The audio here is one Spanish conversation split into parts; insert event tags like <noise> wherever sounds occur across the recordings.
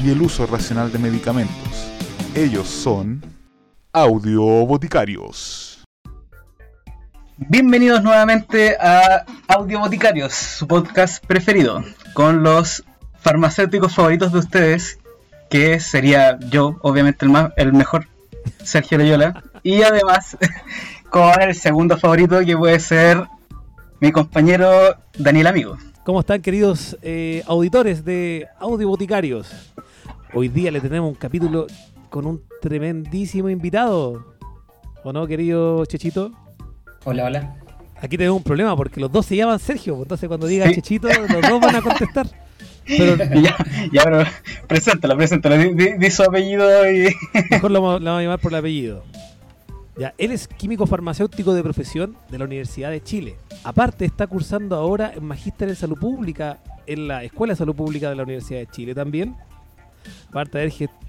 y el uso racional de medicamentos. Ellos son Audio Boticarios. Bienvenidos nuevamente a Audio Boticarios, su podcast preferido, con los farmacéuticos favoritos de ustedes, que sería yo, obviamente el, más, el mejor, Sergio Loyola, y además <laughs> con el segundo favorito que puede ser mi compañero Daniel Amigo. ¿Cómo están queridos eh, auditores de Audio Boticarios? Hoy día le tenemos un capítulo con un tremendísimo invitado. ¿O no, querido Chechito? Hola, hola. Aquí tenemos un problema porque los dos se llaman Sergio, pues entonces cuando diga Chechito, los dos van a contestar. Pero, <laughs> ya, ya, pero preséntalo, preséntalo, di, di, su apellido y... Mejor lo, lo vamos a llamar por el apellido. Ya, él es químico farmacéutico de profesión de la Universidad de Chile. Aparte, está cursando ahora en Magíster en Salud Pública en la Escuela de Salud Pública de la Universidad de Chile también. Aparte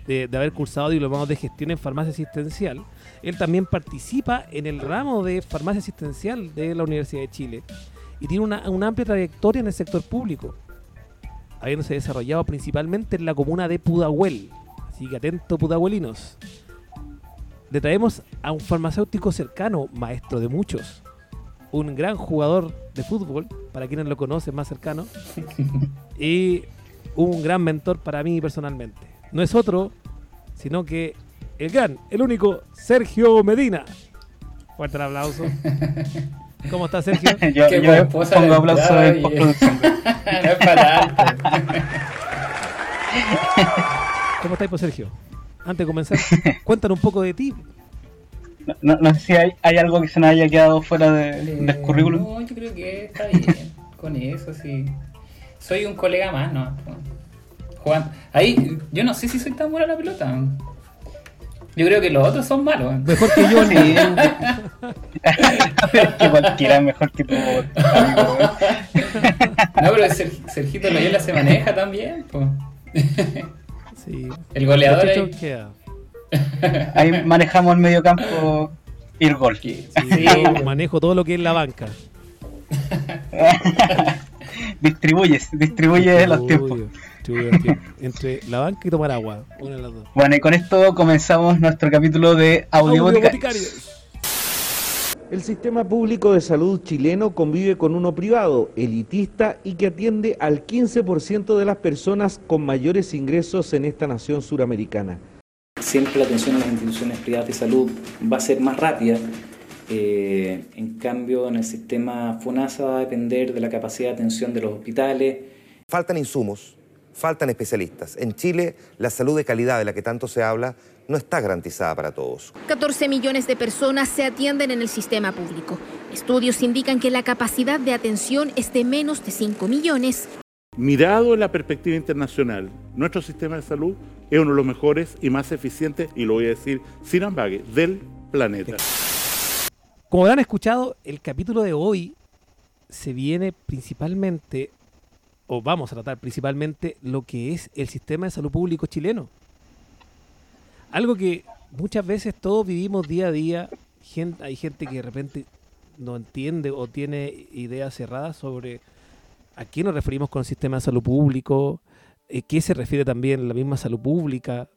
de haber, cursado diplomados de gestión en farmacia asistencial, él también participa en el ramo de farmacia asistencial de la Universidad de Chile y tiene una, una amplia trayectoria en el sector público, habiéndose desarrollado principalmente en la comuna de Pudahuel. Así que atento, pudahuelinos le traemos a un farmacéutico cercano, maestro de muchos, un gran jugador de fútbol, para quienes lo conocen más cercano, <laughs> y un gran mentor para mí personalmente. No es otro, sino que el gran, el único, Sergio Medina. Fuerte el aplauso. <laughs> ¿Cómo estás, Sergio? <laughs> yo, Qué yo buena esposa pongo de aplauso y- postproducción. no es para tanto. ¿Cómo estás, pues, Sergio? Antes de comenzar, cuéntanos un poco de ti. No, no, no sé si hay, hay algo que se nos haya quedado fuera de, del Eh, currículum. No, yo creo que está bien. Con eso, sí. Soy un colega más, ¿no? Juan. Ahí, yo no sé si soy tan bueno a la pelota. Yo creo que los otros son malos. Mejor que yo, Sí. <laughs> ni- que cualquiera es mejor que tu amigo, weón. No, pero Ser- Sergito Loyola se maneja también. po. <laughs> Sí. El goleador ahí. queda. <laughs> Ahí manejamos el medio campo y el gol. Sí, manejo todo lo que es la banca. <laughs> Distribuyes, distribuyes los tiempos. Los. Entre la banca y tomar agua. Una de las dos. Bueno, y con esto comenzamos nuestro capítulo de Audio Audio Boticarios. Boticarios. El sistema público de salud chileno convive con uno privado, elitista y que atiende al 15% de las personas con mayores ingresos en esta nación suramericana. siempre la atención a las instituciones privadas de salud va a ser más rápida. Eh, en cambio, en el sistema FONASA va a depender de la capacidad de atención de los hospitales. Faltan insumos, faltan especialistas. En Chile, la salud de calidad de la que tanto se habla no está garantizada para todos. 14 millones de personas se atienden en el sistema público. Estudios indican que la capacidad de atención es de menos de 5 millones. Mirado en la perspectiva internacional, nuestro sistema de salud es uno de los mejores y más eficientes, y lo voy a decir sin ambague, del planeta. Como habrán escuchado, el capítulo de hoy se viene principalmente, o vamos a tratar principalmente, lo que es el sistema de salud público chileno. Algo que muchas veces todos vivimos día a día. Hay gente que de repente no entiende o tiene ideas cerradas sobre a qué nos referimos con el sistema de salud público, eh, qué se refiere también la misma salud pública,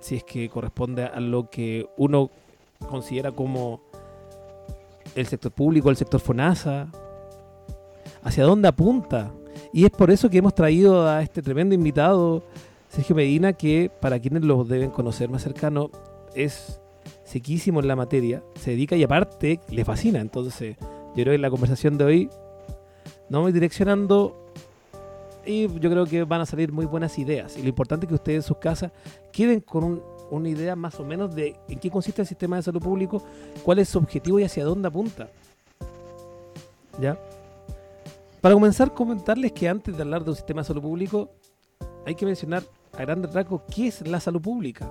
si es que corresponde a lo que uno considera como el sector público, el sector FONASA, hacia dónde apunta. Y es por eso que hemos traído a este tremendo invitado, Sergio Medina, que para quienes lo deben conocer más cercano, es sequísimo en la materia, se dedica y aparte le fascina. Entonces, yo creo que la conversación de hoy nos vamos direccionando y yo creo que van a salir muy buenas ideas. Y lo importante es que ustedes en sus casas queden con un- una idea más o menos de en qué consiste el sistema de salud público, cuál es su objetivo y hacia dónde apunta. ¿Ya? Para comenzar, comentarles que antes de hablar de un sistema de salud público, hay que mencionar a grandes rasgos, ¿qué es la salud pública?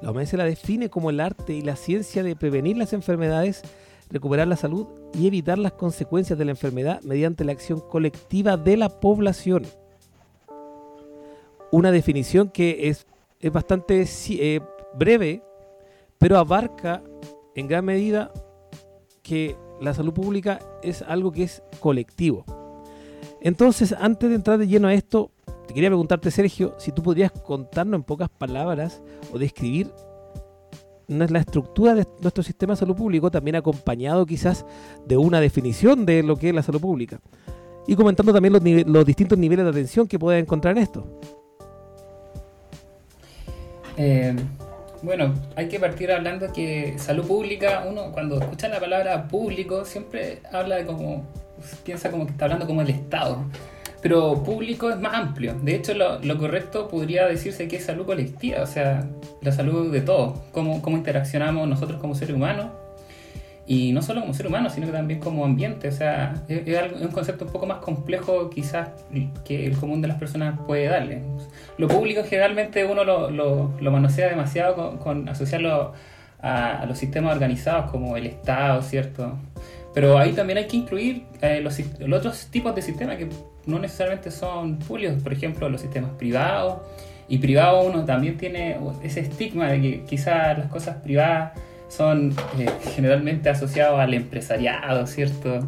La OMS la define como el arte y la ciencia de prevenir las enfermedades, recuperar la salud y evitar las consecuencias de la enfermedad mediante la acción colectiva de la población. Una definición que es, es bastante eh, breve, pero abarca en gran medida que la salud pública es algo que es colectivo. Entonces, antes de entrar de lleno a esto, te quería preguntarte, Sergio, si tú podrías contarnos en pocas palabras o describir la estructura de nuestro sistema de salud público, también acompañado quizás de una definición de lo que es la salud pública. Y comentando también los, los distintos niveles de atención que puedes encontrar en esto. Eh, bueno, hay que partir hablando que salud pública, uno cuando escucha la palabra público siempre habla de como, piensa como que está hablando como el Estado. Pero público es más amplio. De hecho, lo, correcto podría decirse que es salud colectiva, o sea, la salud de todos, cómo, cómo interaccionamos nosotros como seres humanos y no solo como ser humano, sino que también como ambiente. O sea, es, un concepto un poco más complejo quizás que el común de las personas puede darle. Lo público generalmente uno lo, lo, lo manosea demasiado con, asociarlo a, los sistemas organizados como el Estado, ¿cierto? Pero ahí también hay que incluir eh, los, los, otros tipos de sistemas que no necesariamente son públicos, por ejemplo, los sistemas privados. Y privado uno también tiene ese estigma de que quizás las cosas privadas son eh, generalmente asociados al empresariado, ¿cierto?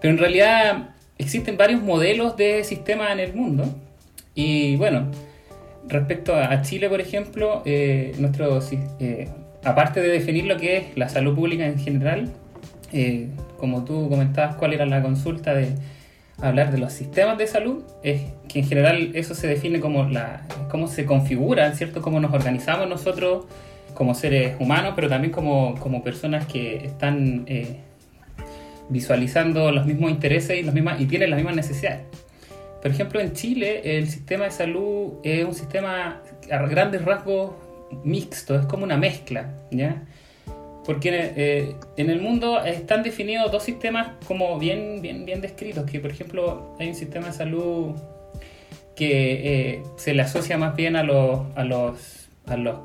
Pero en realidad existen varios modelos de sistemas en el mundo. Y bueno, respecto a Chile, por ejemplo, eh, eh, aparte de definir lo que es la salud pública en general, como tú comentabas, cuál era la consulta de hablar de los sistemas de salud, es que en general eso se define como la, cómo se configuran, ¿cierto? Cómo nos organizamos nosotros como seres humanos, pero también como, como personas que están eh, visualizando los mismos intereses y, los mismas, y tienen las mismas necesidades. Por ejemplo, en Chile el sistema de salud es un sistema a grandes rasgos mixto, es como una mezcla, ¿ya? Porque eh, en el mundo están definidos dos sistemas como bien, bien, bien descritos, que por ejemplo hay un sistema de salud que eh, se le asocia más bien a los, a los, a los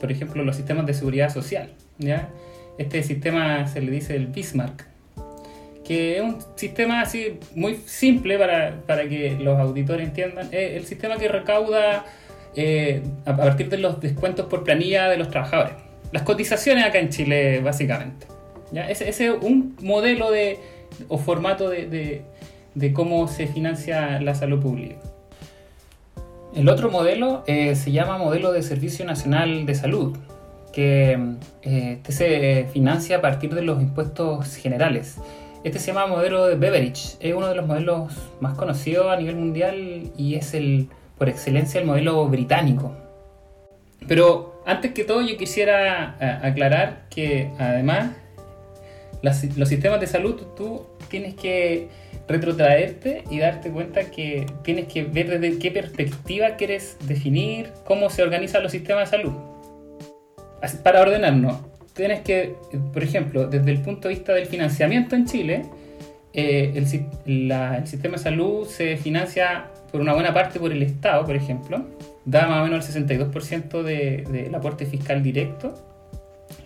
por ejemplo, los sistemas de seguridad social. ¿ya? Este sistema se le dice el Bismarck, que es un sistema así muy simple para, para que los auditores entiendan. Es el sistema que recauda eh, a partir de los descuentos por planilla de los trabajadores. Las cotizaciones acá en Chile, básicamente. Ese, es un modelo de, o formato de, de, cómo se financia la salud pública. El otro modelo eh, se llama modelo de Servicio Nacional de Salud, que eh, este se financia a partir de los impuestos generales. Este se llama modelo de Beveridge, es uno de los modelos más conocidos a nivel mundial y es el, por excelencia, el modelo británico. Pero antes que todo yo quisiera aclarar que además los sistemas de salud tú tienes que retrotraerte y darte cuenta que tienes que ver desde qué perspectiva quieres definir cómo se organizan los sistemas de salud. para ordenarnos, tienes que, por ejemplo, desde el punto de vista del financiamiento en Chile, eh, el, sistema de salud se financia por una buena parte por el Estado, por ejemplo, da más o menos el 62% del aporte fiscal directo.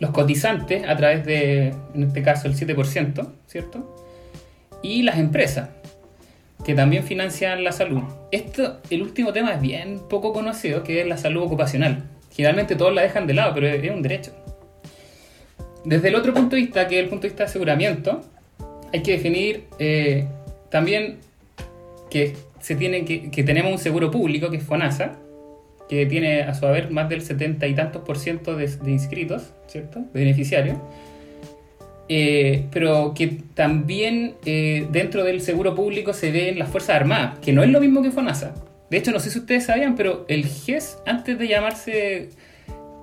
Los cotizantes, a través de, en este caso, el 7%, ¿cierto? y las empresas, que también financian la salud. Esto, el último tema es bien poco conocido, que es la salud ocupacional. Generalmente todos la dejan de lado, pero es un derecho. Desde el otro punto de vista, que es el punto de vista de aseguramiento, hay que definir eh, también que, se tiene que, que, tenemos un seguro público, que es FONASA, que tiene a su haber más del 70 y tantos por ciento de, de inscritos, ¿cierto? De beneficiarios eh, pero que también eh, dentro del seguro público se ven las Fuerzas Armadas, que no es lo mismo que FONASA. De hecho, no sé si ustedes sabían, pero el GES, antes de llamarse.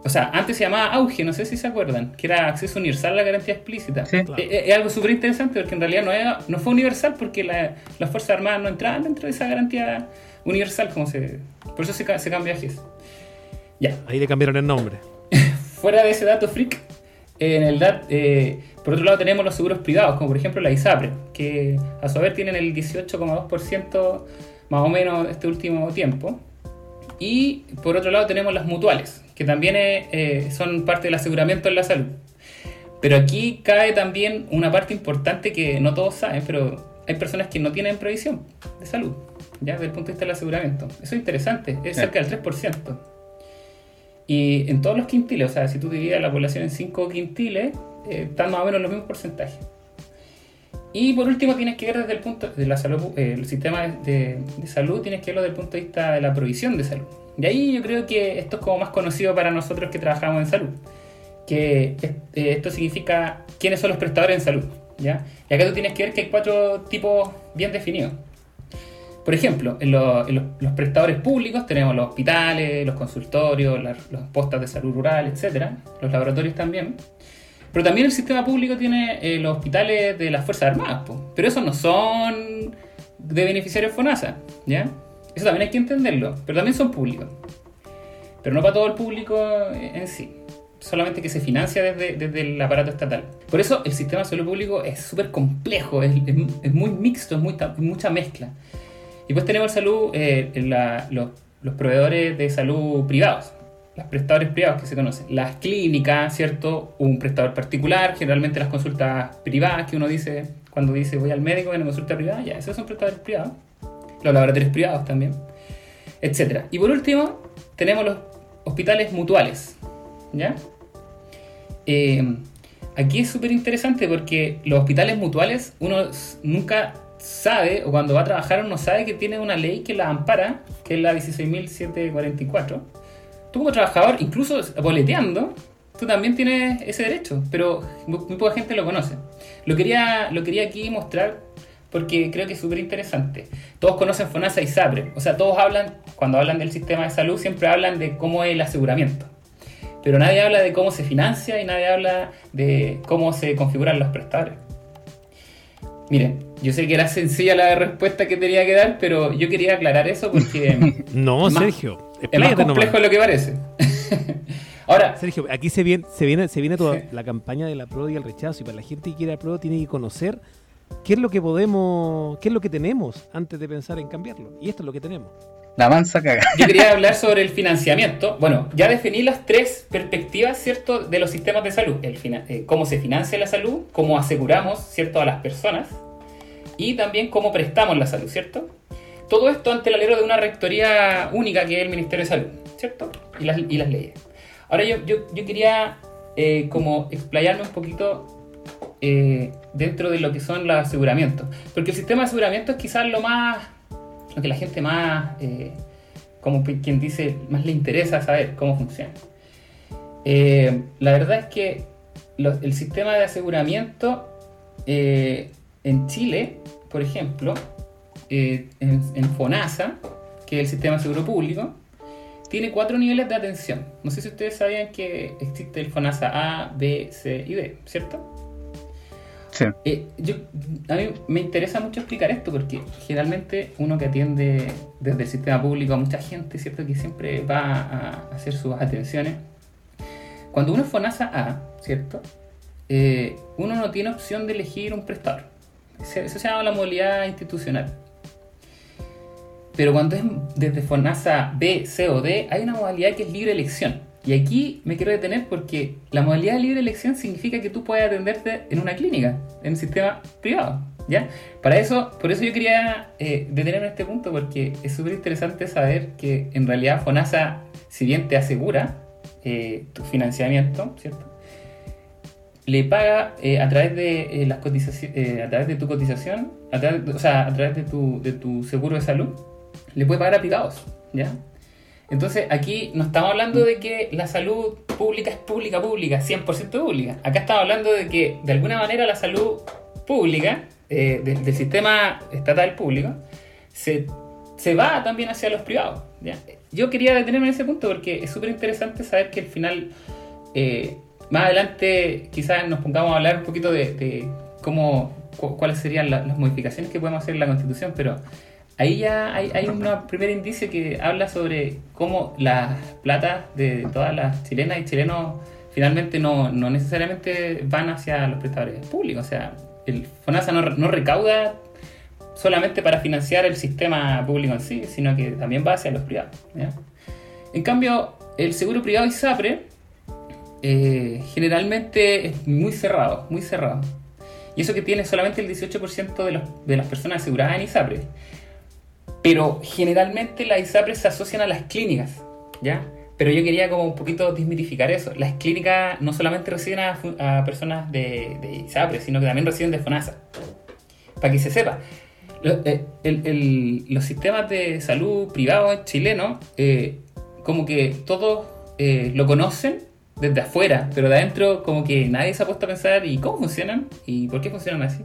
O sea, antes se llamaba AUGE, no sé si se acuerdan, que era acceso universal a la garantía explícita. Eh, es, algo súper interesante porque en realidad no, no fue universal porque las Fuerzas Armadas no entraban dentro de esa garantía universal, como se. Por eso se, se cambia a GES. Ya. Ahí le cambiaron el nombre. <laughs> Fuera de ese dato freak, en el DAT, eh, por otro lado tenemos los seguros privados, como por ejemplo la ISAPRE, que a su vez tienen el 18,2% más o menos este último tiempo. Y por otro lado tenemos las mutuales, que también eh, son parte del aseguramiento en la salud. Pero aquí cae también una parte importante que no todos saben, pero hay personas que no tienen previsión de salud, ya desde el punto de vista del aseguramiento. Eso es interesante, es cerca del 3%. Y en todos los quintiles, o sea, si tú divides la población en 5 quintiles, eh, están más o menos los mismos porcentajes. Y por último tienes que ver desde el punto de la salud, eh, el sistema de, salud, tienes que verlo desde el punto de vista de la provisión de salud. Y ahí yo creo que esto es como más conocido para nosotros que trabajamos en salud. Que eh, esto significa quiénes son los prestadores en salud. ¿ya? Y acá tú tienes que ver que hay cuatro tipos bien definidos. Por ejemplo, en, los, prestadores públicos tenemos los hospitales, los consultorios, las, postas de salud rural, etcétera, los laboratorios también. Pero también el sistema público tiene eh, los hospitales de las Fuerzas Armadas, pero esos no son de beneficiarios FONASA, ¿ya? Eso también hay que entenderlo, pero también son públicos. Pero no para todo el público en sí, solamente que se financia desde, el aparato estatal. Por eso el sistema de salud público es súper complejo, es, muy mixto, es muy, mucha mezcla. Y pues tenemos salud, eh, los, los proveedores de salud privados, los prestadores privados que se conocen. Las clínicas, ¿cierto? Un prestador particular, generalmente las consultas privadas que uno dice, cuando dice voy al médico en una consulta privada, ya, esos son prestadores privados. Los laboratorios privados también, etc. Y por último, tenemos los hospitales mutuales, ¿ya? Eh, aquí es súper interesante porque los hospitales mutuales uno nunca sabe, o cuando va a trabajar uno sabe que tiene una ley que la ampara, que es la 16.744 tú como trabajador, incluso boleteando, tú también tienes ese derecho, pero muy, poca gente lo conoce. Lo quería, lo quería aquí mostrar porque creo que es súper interesante. Todos conocen FONASA y SAPRE, o sea, todos hablan, cuando hablan del sistema de salud, siempre hablan de cómo es el aseguramiento. Pero nadie habla de cómo se financia y nadie habla de cómo se configuran los prestadores. Miren, yo sé que era sencilla la respuesta que tenía que dar, pero yo quería aclarar eso porque... <laughs> no, Sergio es más complejo de lo que parece. <laughs> Ahora, Sergio, aquí se viene, se viene, se viene toda la campaña de la prueba y el rechazo. Y para la gente que quiere la prueba tiene que conocer qué es lo que podemos, qué es lo que tenemos antes de pensar en cambiarlo. Y esto es lo que tenemos. La mansa caga. Yo quería <laughs> hablar sobre el financiamiento. Bueno, ya definí las tres perspectivas, ¿cierto?, de los sistemas de salud. El eh, cómo se financia la salud, cómo aseguramos, ¿cierto?, a las personas y también cómo prestamos la salud, ¿cierto? Todo esto ante el alero de una rectoría única que es el Ministerio de Salud, ¿cierto? Y las, y las leyes. Ahora yo, yo, yo quería eh, como explayarme un poquito eh, dentro de lo que son los aseguramientos. Porque el sistema de aseguramiento es quizás lo más, lo que la gente más, eh, como quien dice, más le interesa saber cómo funciona. la verdad es que el sistema de aseguramiento en Chile, por ejemplo, eh, en, FONASA, que es el sistema de seguro público, tiene cuatro niveles de atención. No sé si ustedes sabían que existe el FONASA A, B, C y D, ¿cierto? Sí. Eh, a mí me interesa mucho explicar esto porque generalmente uno que atiende desde el sistema público a mucha gente, ¿cierto? Que siempre va a hacer sus atenciones. Cuando uno es FONASA A, ¿cierto? Eh, uno no tiene opción de elegir un prestador. Eso se llama la modalidad institucional. Pero cuando es desde FONASA B, C o D, hay una modalidad que es libre elección. Y aquí me quiero detener porque la modalidad de libre elección significa que tú puedes atenderte en una clínica, en un sistema privado. ¿ya? Para eso, por eso yo quería eh, detenerme en este punto porque es súper interesante saber que en realidad FONASA, si bien te asegura eh, tu financiamiento, ¿cierto? Le paga eh, a través de las cotizaciones, a través de tu cotización, o sea, a través de tu, de tu seguro de salud, le puede pagar a privados, ¿ya? Entonces aquí no estamos hablando de que la salud pública es pública, pública, 100% pública. Acá estamos hablando de que de alguna manera la salud pública, eh, del sistema estatal público, se, va también hacia los privados. ¿ya? Yo quería detenerme en ese punto porque es súper interesante saber que al final, eh, más adelante quizás nos pongamos a hablar un poquito de, cómo, cuáles serían las modificaciones que podemos hacer en la constitución, pero ahí ya hay, hay un primer indicio que habla sobre cómo las platas de todas las chilenas y chilenos finalmente no, no necesariamente van hacia los prestadores públicos. O sea, el FONASA no, recauda solamente para financiar el sistema público en sí, sino que también va hacia los privados. En cambio, el seguro privado ISAPRE eh, generalmente es muy cerrado, muy cerrado. Y eso que tiene solamente el 18% de, los, de las personas aseguradas en ISAPRE. Pero generalmente las ISAPRE se asocian a las clínicas, ¿ya? Pero yo quería como un poquito desmitificar eso. Las clínicas no solamente reciben a, a personas de, de ISAPRE, sino que también reciben de FONASA. Para que se sepa. Lo- eh, el- el- los sistemas de salud privados chilenos, eh, como que todos eh, lo conocen desde afuera, pero de adentro como que nadie se ha puesto a pensar y cómo funcionan y por qué funcionan así.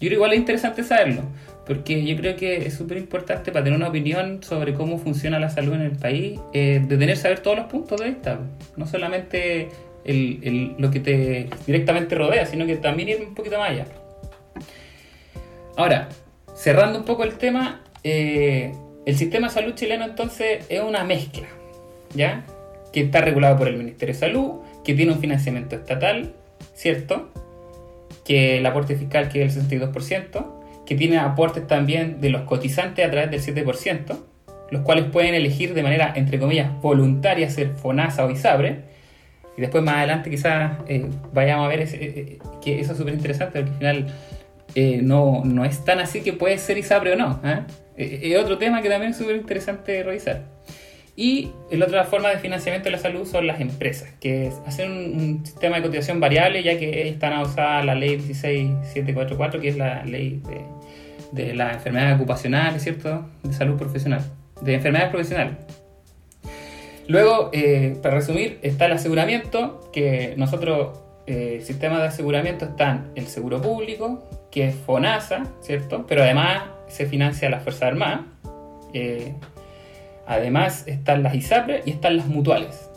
Yo creo igual es interesante saberlo, porque yo creo que es súper importante para tener una opinión sobre cómo funciona la salud en el país, eh, de tener saber todos los puntos de vista, no solamente el- el- lo que te directamente rodea, sino que también ir un poquito más allá. Ahora, cerrando un poco el tema, eh, el sistema de salud chileno entonces es una mezcla, ¿ya? Que está regulado por el Ministerio de Salud, que tiene un financiamiento estatal, ¿cierto? Que el aporte fiscal que es el 62%, que tiene aportes también de los cotizantes a través del 7%, los cuales pueden elegir de manera, entre comillas, voluntaria ser FONASA o ISABRE. Y después más adelante quizás eh, vayamos a ver eh, eh, que eso es súper interesante, porque al final no, no es tan así que puede ser ISAPRE o no. Es otro tema que también es súper interesante revisar. Y la otra forma de financiamiento de la salud son las empresas, que es hacer un, sistema de cotización variable, ya que están adosadas a la ley 16744, que es la ley de, de las enfermedades ocupacionales, ¿cierto? De salud profesional, de enfermedades profesionales. Luego, eh, para resumir, está el aseguramiento, que nosotros, eh, sistemas de aseguramiento están el seguro público, que es FONASA, ¿cierto? Pero además se financia la Fuerza Armada. Eh, además están las ISAPRE y están las mutuales.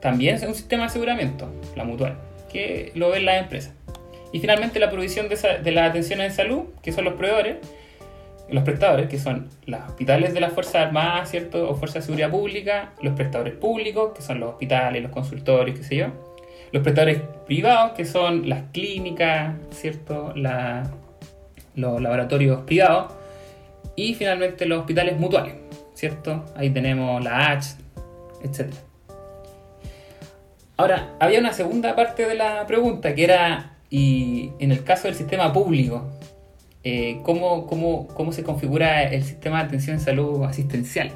También es un sistema de aseguramiento, la mutual, que lo ven las empresas. Y finalmente la provisión de, las atenciones en salud, que son los proveedores, los prestadores, que son los hospitales de las Fuerzas Armadas, ¿cierto? O Fuerzas de Seguridad Pública, los prestadores públicos, que son los hospitales, los consultorios, qué sé yo. Los prestadores privados, que son las clínicas, ¿cierto? Los laboratorios privados. Y finalmente los hospitales mutuales, Ahí tenemos la H, etc. Ahora, había una segunda parte de la pregunta que era, y en el caso del sistema público, eh, ¿cómo, cómo, cómo se configura el sistema de atención en salud asistencial?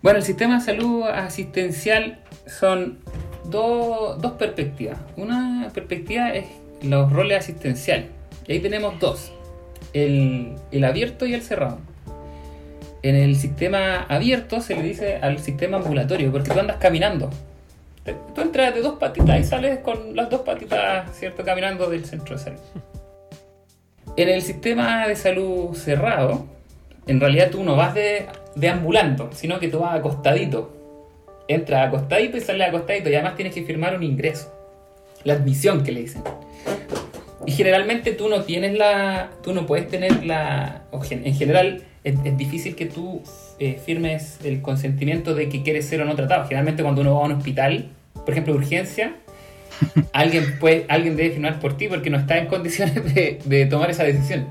Bueno, el sistema de salud asistencial son do- dos perspectivas. Una perspectiva es los roles asistenciales. Y ahí tenemos dos. El, el abierto y el cerrado. En el sistema abierto se le dice al sistema ambulatorio, porque tú andas caminando. Tú entras de dos patitas y sales con las dos patitas, ¿cierto? Caminando del centro de salud. En el sistema de salud cerrado, en realidad tú no vas de, deambulando, sino que tú vas acostadito. Entras acostadito y sales acostadito y además tienes que firmar un ingreso. La admisión que le dicen. Y generalmente tú no tienes la. Tú no puedes tener la. en general es, es difícil que tú eh, firmes el consentimiento de que quieres ser o no tratado. Generalmente cuando uno va a un hospital, por ejemplo, urgencia, <laughs> alguien, puede, alguien debe firmar por ti porque no está en condiciones <laughs> de, de tomar esa decisión.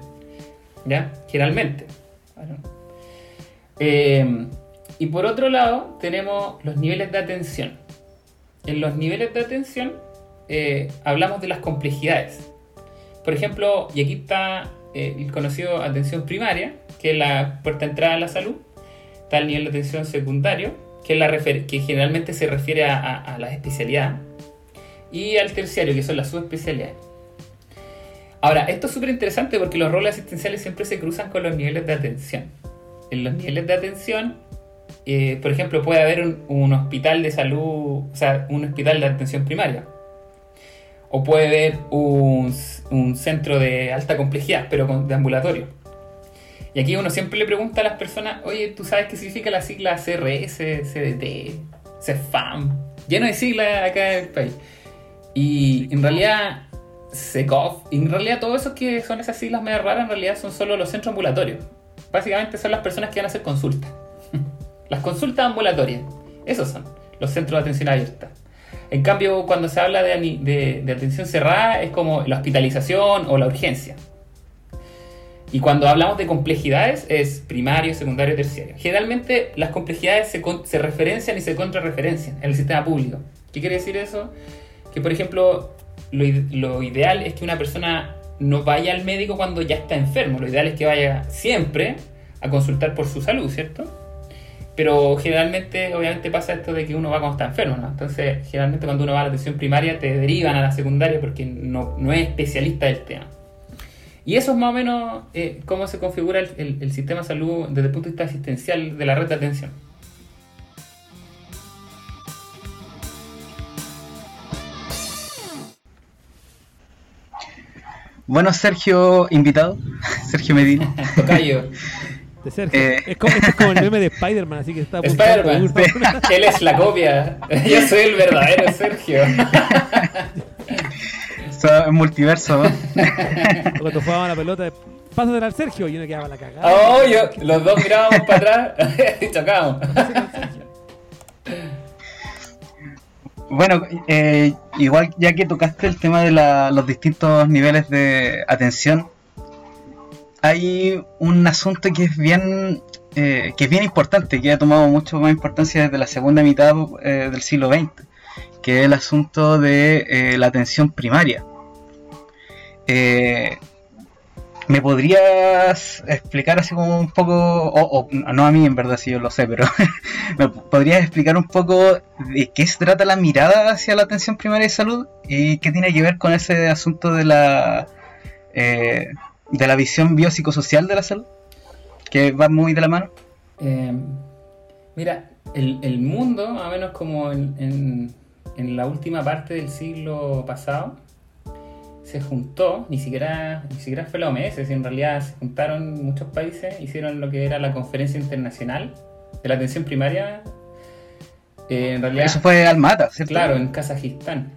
¿Ya? Generalmente. Eh, y por otro lado, tenemos los niveles de atención. En los niveles de atención eh, hablamos de las complejidades. Por ejemplo, y aquí está eh, el conocido atención primaria, que es la puerta de entrada a la salud. Está el nivel de atención secundario, que, es la que generalmente se refiere a, a- a la especialidad. Y al terciario, que son las subespecialidades. Ahora, esto es súper interesante porque los roles asistenciales siempre se cruzan con los niveles de atención. En los niveles de atención, eh, por ejemplo, puede haber un, un hospital de salud, o sea, un hospital de atención primaria. O puede haber un, un centro de alta complejidad, pero con, de ambulatorio. Y aquí uno siempre le pregunta a las personas, oye, ¿tú sabes qué significa la sigla CRS, CDT, CEFAM? Lleno de siglas acá en el país. Y en realidad, SECOF, en realidad todo eso que son esas siglas medio raras, en realidad son solo los centros ambulatorios. Básicamente son las personas que van a hacer consultas. <laughs> Las consultas ambulatorias. Esos son los centros de atención abierta. En cambio, cuando se habla de- de atención cerrada, es como la hospitalización o la urgencia. Y cuando hablamos de complejidades es primario, secundario, terciario. Generalmente las complejidades se, se referencian y se contrarreferencian en el sistema público. ¿Qué quiere decir eso? Que por ejemplo, lo, lo ideal es que una persona no vaya al médico cuando ya está enfermo. Lo ideal es que vaya siempre a consultar por su salud, ¿cierto? Pero generalmente, obviamente pasa esto de que uno va cuando está enfermo, ¿no? Entonces, generalmente cuando uno va a la atención primaria te derivan a la secundaria porque no, no es especialista del tema. Y eso es más o menos eh, cómo se configura el, el- el sistema de salud desde el punto de vista asistencial de la red de atención. Bueno, Sergio, invitado, <laughs> Sergio Medina. Tocayo, De Sergio. Eh. Es, como, este es como el meme de Spider-Man, así que está Spider-Man, <laughs> él es la copia. Yo soy el verdadero Sergio. <laughs> Multiverso. ¿no? <laughs> Cuando jugaban la pelota, pásatela al Sergio y uno quedaba la cagada. Oh, yo, los dos mirábamos para atrás <laughs> y chocábamos. Bueno, eh, igual ya que tocaste el tema de la- los distintos niveles de atención, hay un asunto que es bien eh, que es bien importante, que ha tomado mucho más importancia desde la segunda mitad eh, del siglo XX, que es el asunto de eh, la atención primaria. Eh, ¿Me podrías explicar así como un poco, o, no a mí en verdad si yo lo sé, pero <laughs> ¿me podrías explicar un poco de qué se trata la mirada hacia la atención primaria de salud y qué tiene que ver con ese asunto de la eh, de la visión biopsicosocial de la salud? Que va muy de la mano. Eh, mira, el, mundo, o menos como en la última parte del siglo pasado, se juntó, ni siquiera, ni siquiera fue la OMS, en realidad se juntaron muchos países, hicieron lo que era la Conferencia Internacional de la Atención Primaria. Eh, en realidad, Eso fue Almata, ¿cierto? Claro, en Kazajistán.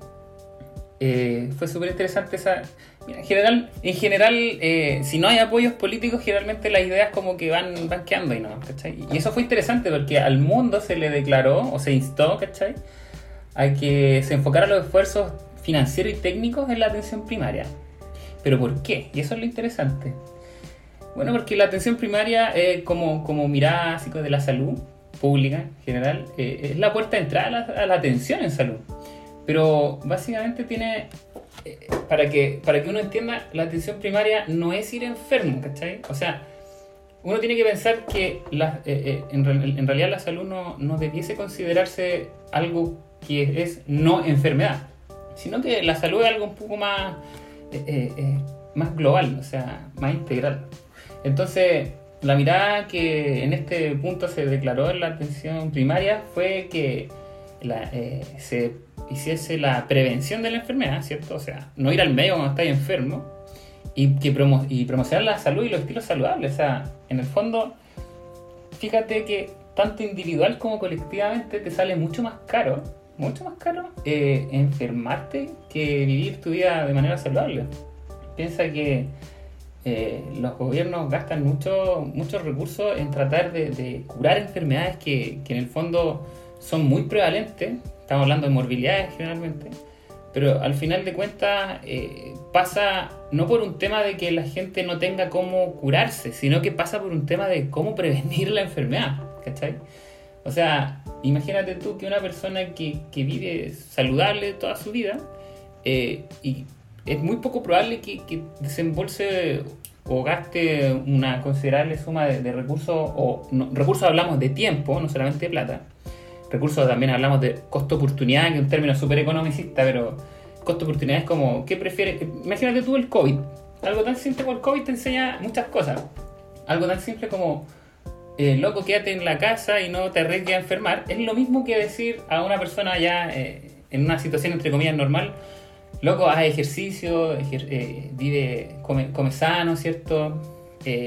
Eh, fue súper interesante esa... Mira, en general, en general eh, si no hay apoyos políticos, generalmente las ideas como que van, van quedando y no, ¿cachai? Y eso fue interesante porque al mundo se le declaró o se instó, ¿cachai? A que se enfocara los esfuerzos financieros y técnicos en la atención primaria. ¿Pero por qué? Y eso es lo interesante. Bueno, porque la atención primaria, eh, como, como mirada así de la salud pública en general, eh, es la puerta de entrada a la, a la atención en salud. Pero básicamente tiene, eh, para, que, para que uno entienda, la atención primaria no es ir enfermo, ¿cachai? O sea, uno tiene que pensar que la- eh, eh, en, en realidad la salud no, no debiese considerarse algo que es no enfermedad, sino que la salud es algo un poco más, eh, eh, eh, más global, o sea, más integral. Entonces, la mirada que en este punto se declaró en la atención primaria fue que la, se hiciese la prevención de la enfermedad, ¿cierto? O sea, no ir al médico cuando estáis enfermo y, que promo y promocionar la salud y los estilos saludables. O sea, en el fondo, fíjate que tanto individual como colectivamente te sale mucho más caro, mucho más caro eh, enfermarte que vivir tu vida de manera saludable. Piensa que eh, los gobiernos gastan mucho, muchos recursos en tratar de, de curar enfermedades que, que en el fondo son muy prevalentes. Estamos hablando de morbilidades generalmente. Pero al final de cuentas eh, pasa no por un tema de que la gente no tenga cómo curarse, sino que pasa por un tema de cómo prevenir la enfermedad. ¿Cachai? O sea, imagínate tú que una persona que, que vive saludable toda su vida eh, y es muy poco probable que, que desembolse o gaste una considerable suma de, de recursos, o no- recursos hablamos de tiempo, no solamente de plata. Recursos también hablamos de costo-oportunidad, que es un término súper economicista, pero costo-oportunidad es como, ¿qué prefieres? Imagínate tú el COVID. Algo tan simple como el COVID te enseña muchas cosas. Algo tan simple como, eh, loco, quédate en la casa y no te arriesgues a enfermar. Es lo mismo que decir a una persona ya eh, en una situación entre comillas normal, loco, haz ejercicio, ejer- eh, vive, come, sano, ¿cierto?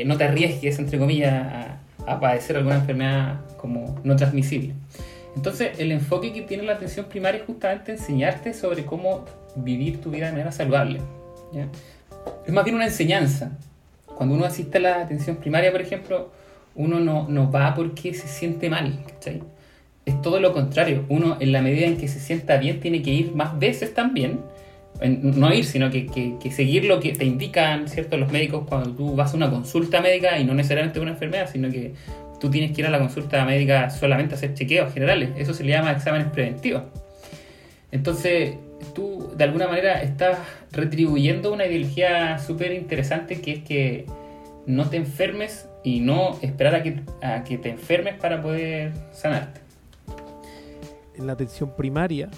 No te arriesgues, entre comillas, a, padecer alguna enfermedad como no transmisible. Entonces, el enfoque que tiene la atención primaria es justamente enseñarte sobre cómo vivir tu vida de manera saludable. Es más bien una enseñanza. Cuando uno asiste a la atención primaria, por ejemplo, uno no, no va porque se siente mal. Es todo lo contrario. Uno, en la medida en que se sienta bien, tiene que ir más veces también no ir, sino que, que- que seguir lo que te indican ¿cierto? los médicos cuando tú vas a una consulta médica y no necesariamente una enfermedad, sino que tú tienes que ir a la consulta médica solamente a hacer chequeos generales. Eso se le llama exámenes preventivos. Entonces, tú de alguna manera estás retribuyendo una ideología súper interesante que es que no te enfermes y no esperar a que, a que te enfermes para poder sanarte. en la atención primaria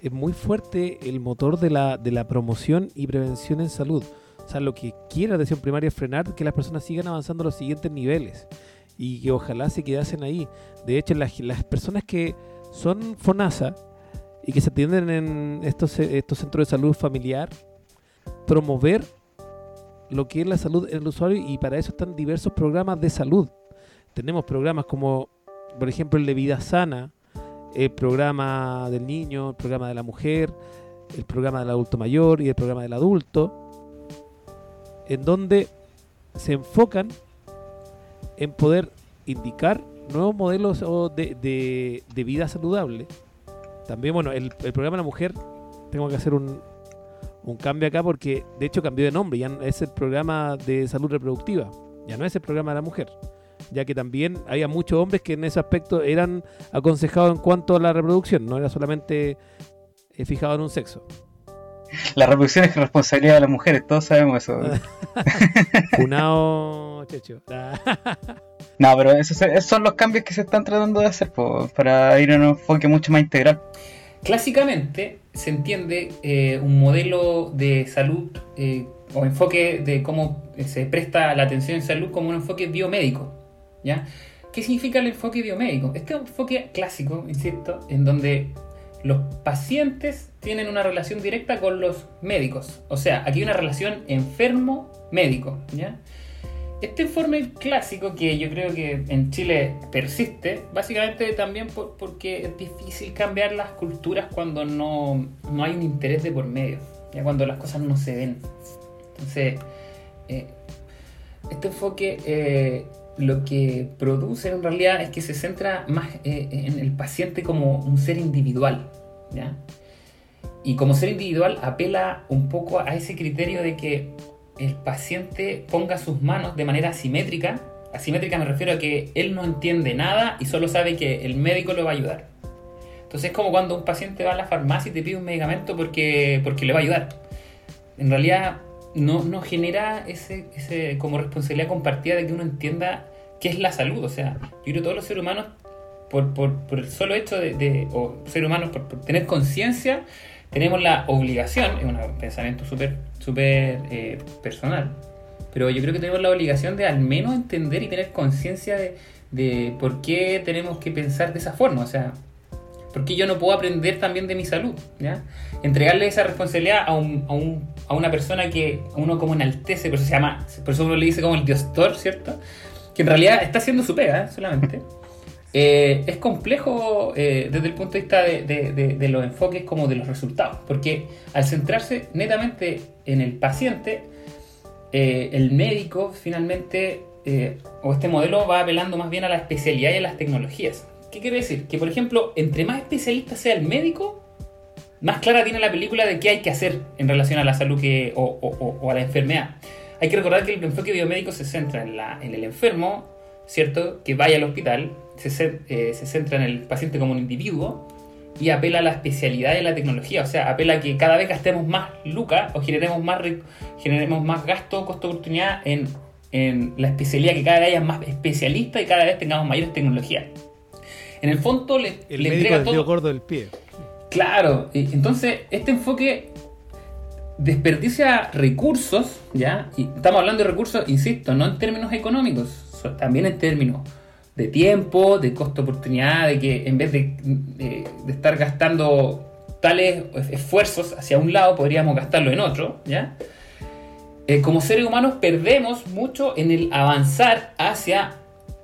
es muy fuerte el motor de la, de la promoción y prevención en salud. O sea, lo que quiere la atención primaria es frenar que las personas sigan avanzando a los siguientes niveles y que ojalá se quedasen ahí. De hecho, las, las personas que son FONASA y que se atienden en estos, estos centros de salud familiar, promover lo que es la salud en el usuario y para eso están diversos programas de salud. Tenemos programas como, por ejemplo, el de vida sana, el programa del niño, el programa de la mujer, el programa del adulto mayor y el programa del adulto, en donde se enfocan en poder indicar nuevos modelos de, de- de vida saludable. También, bueno, el, el programa de la mujer, tengo que hacer un, un cambio acá porque de hecho cambió de nombre, ya no es el programa de salud reproductiva, ya no es el programa de la mujer, ya que también había muchos hombres que en ese aspecto eran aconsejados en cuanto a la reproducción, no era solamente eh, fijado en un sexo. La reproducción es responsabilidad de las mujeres, todos sabemos eso. <laughs> Funao, Checho. <laughs> No, pero esos, esos son los cambios que se están tratando de hacer po, para ir a un enfoque mucho más integral. Clásicamente se entiende eh, un modelo de salud eh, o enfoque de cómo se presta la atención en salud como un enfoque biomédico. ¿ya? ¿Qué significa el enfoque biomédico? Este es un enfoque clásico, insisto, en donde los pacientes tienen una relación directa con los médicos. O sea, aquí hay una relación enfermo-médico. ¿ya? Este informe clásico que yo creo que en Chile persiste, básicamente también por- porque es difícil cambiar las culturas cuando no, no hay un interés de por medio, ya cuando las cosas no se ven. Entonces, eh, este enfoque eh, lo que produce en realidad es que se centra más eh, en el paciente como un ser individual. ¿ya? Y como ser individual apela un poco a ese criterio de que el paciente ponga sus manos de manera asimétrica. Asimétrica me refiero a que él no entiende nada y solo sabe que el médico lo va a ayudar. Entonces es como cuando un paciente va a la farmacia y te pide un medicamento porque, porque le va a ayudar. En realidad no, no genera ese, ese como responsabilidad compartida de que uno entienda qué es la salud. O sea, yo creo que todos los seres humanos, por, por, por el solo hecho de, de- o humanos, por tener conciencia, tenemos la obligación, es un pensamiento súper súper eh, personal, pero yo creo que tenemos la obligación de al menos entender y tener conciencia de, de por qué tenemos que pensar de esa forma, o sea, por qué yo no puedo aprender también de mi salud, ¿ya? Entregarle esa responsabilidad a, un, a, un- a una persona que uno como enaltece, por eso se llama, por eso uno le dice como el diostor, ¿cierto? Que en realidad está haciendo su pega, ¿eh? solamente. Eh, es complejo eh, desde el punto de vista de, los enfoques como de los resultados, porque al centrarse netamente en el paciente, eh, el médico finalmente, o este modelo va apelando más bien a la especialidad y a las tecnologías. ¿Qué quiere decir? Que por ejemplo, entre más especialista sea el médico, más clara tiene la película de qué hay que hacer en relación a la salud o a la enfermedad. Hay que recordar que el enfoque biomédico se centra en, la, en el enfermo, ¿cierto? Que vaya al hospital, se, eh, se centra en el paciente como un individuo y apela a la especialidad a la tecnología. O sea, apela a que cada vez gastemos más lucas o generemos más, re- generemos más gasto, costo, oportunidad en, en la especialidad, que cada vez haya más especialistas y cada vez tengamos mayores tecnologías. En el fondo le, el le médico entrega todo. gordo del pie. Claro, entonces este enfoque desperdicia recursos, ¿ya? Y estamos hablando de recursos, insisto, no en términos económicos, también en términos de tiempo, de costo-oportunidad, de que en vez de, de- estar gastando tales esfuerzos hacia un lado, podríamos gastarlo en otro, ¿ya? Eh, como seres humanos perdemos mucho en el avanzar hacia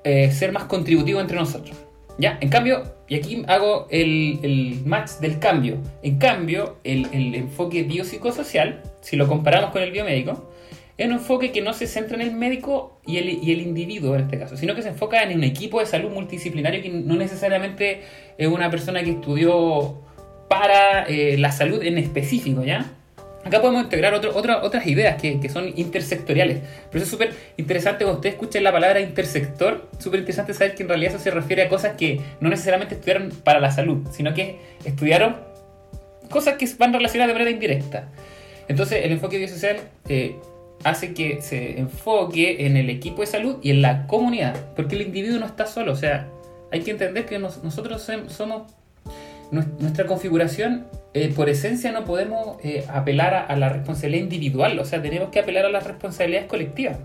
eh, ser más contributivo entre nosotros. ¿Ya? En cambio, y aquí hago el, el match del cambio. En cambio, el, el enfoque biopsicosocial, si lo comparamos con el biomédico, es un enfoque que no se centra en el médico y el, individuo en este caso, sino que se enfoca en un equipo de salud multidisciplinario que no necesariamente es una persona que estudió para eh, la salud en específico, ¿ya? Acá podemos integrar otras ideas que, que son intersectoriales. Pero eso es súper interesante cuando ustedes escuchen la palabra intersector. Súper interesante saber que en realidad eso se refiere a cosas que no necesariamente estudiaron para la salud, sino que estudiaron cosas que van relacionadas de manera indirecta. Entonces, el enfoque biosocial eh, hace que se enfoque en el equipo de salud y en la comunidad, porque el individuo no está solo. O sea, hay que entender que nos- nosotros somos nues- nuestra configuración, eh, por esencia, no podemos eh, apelar a, la responsabilidad individual, o sea, tenemos que apelar a las responsabilidades colectivas.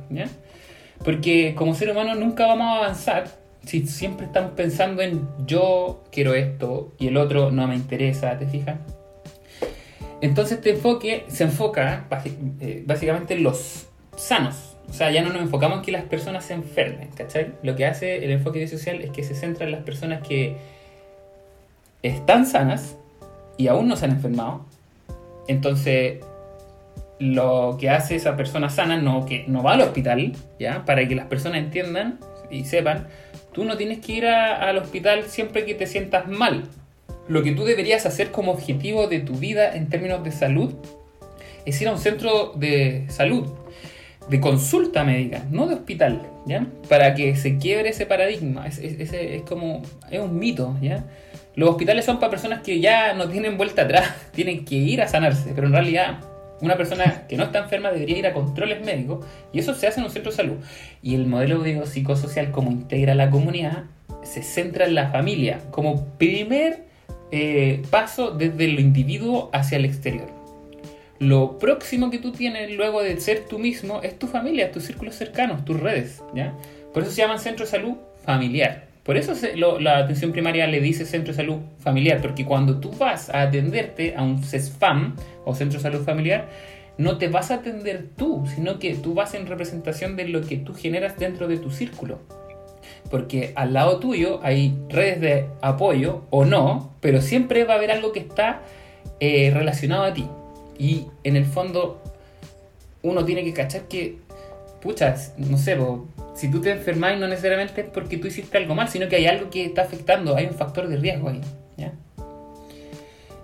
Porque como ser humano nunca vamos a avanzar si siempre estamos pensando en yo quiero esto y el otro no me interesa, ¿te fijas? Entonces este enfoque se enfoca eh, básicamente en los sanos. O sea, ya no nos enfocamos en que las personas se enfermen, ¿cachai? Lo que hace el enfoque biosocial es que se centra en las personas que están sanas y aún no se han enfermado. Entonces, lo que hace esa persona sana no, que no va al hospital, ¿ya? Para que las personas entiendan y sepan, tú no tienes que ir al hospital siempre que te sientas mal. Lo que tú deberías hacer como objetivo de tu vida en términos de salud es ir a un centro de salud, de consulta médica, no de hospital, ¿ya? Para que se quiebre ese paradigma. Es, es- ese es como, es un mito, ¿ya? Los hospitales son para personas que ya no tienen vuelta atrás, <laughs> tienen que ir a sanarse, pero en realidad una persona que no está enferma debería ir a controles médicos y eso se hace en un centro de salud. Y el modelo biopsicosocial como integra la comunidad se centra en la familia como primer eh, paso desde lo individuo hacia el exterior. Lo próximo que tú tienes luego de ser tú mismo es tu familia, tus círculos cercanos, tus redes. ¿ya? Por eso se llaman centro de salud familiar. Por eso la atención primaria le dice centro de salud familiar, porque cuando tú vas a atenderte a un CESFAM o centro de salud familiar, no te vas a atender tú, sino que tú vas en representación de lo que tú generas dentro de tu círculo. Porque al lado tuyo hay redes de apoyo o no, pero siempre va a haber algo que está eh, relacionado a ti. Y en el fondo uno tiene que cachar que, pucha, no sé, si tú te enfermas no necesariamente es porque tú hiciste algo mal, sino que hay algo que está afectando, hay un factor de riesgo ahí. ¿ya?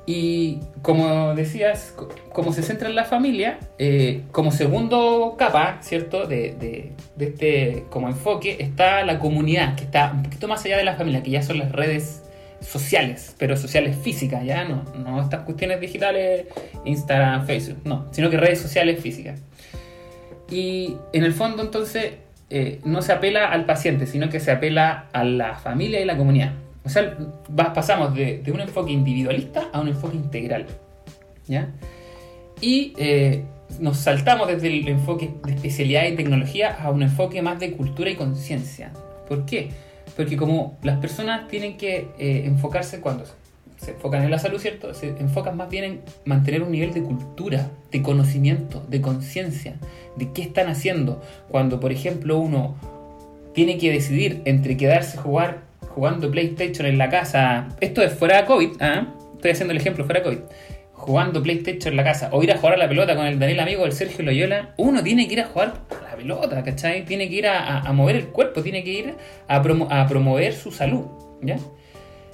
Y como decías, co- como se centra en la familia, eh, como segundo capa, ¿cierto? De este como enfoque está la comunidad, que está un poquito más allá de la familia, que ya son las redes sociales, pero sociales físicas, ya no, no estas cuestiones digitales, Instagram, Facebook, no, sino que redes sociales físicas. Y en el fondo entonces eh, no se apela al paciente, sino que se apela a la familia y la comunidad. O sea, va- pasamos de, de un enfoque individualista a un enfoque integral. ¿ya? Y eh, nos saltamos desde el enfoque de especialidad y tecnología a un enfoque más de cultura y conciencia. ¿Por qué? Porque como las personas tienen que eh, enfocarse cuando se- enfocan en la salud, ¿cierto? Se enfocan más bien en mantener un nivel de cultura, de conocimiento, de conciencia, de qué están haciendo. Cuando, por ejemplo, uno tiene que decidir entre quedarse a jugar jugando PlayStation en la casa. Esto es fuera de COVID, ¿ah? estoy haciendo el ejemplo fuera de COVID. Jugando PlayStation en la casa o ir a jugar a la pelota con el Daniel amigo del Sergio Loyola, uno tiene que ir a jugar a la pelota, ¿cachai? Tiene que ir a, mover el cuerpo, tiene que ir a, promo- a promover su salud, ¿ya?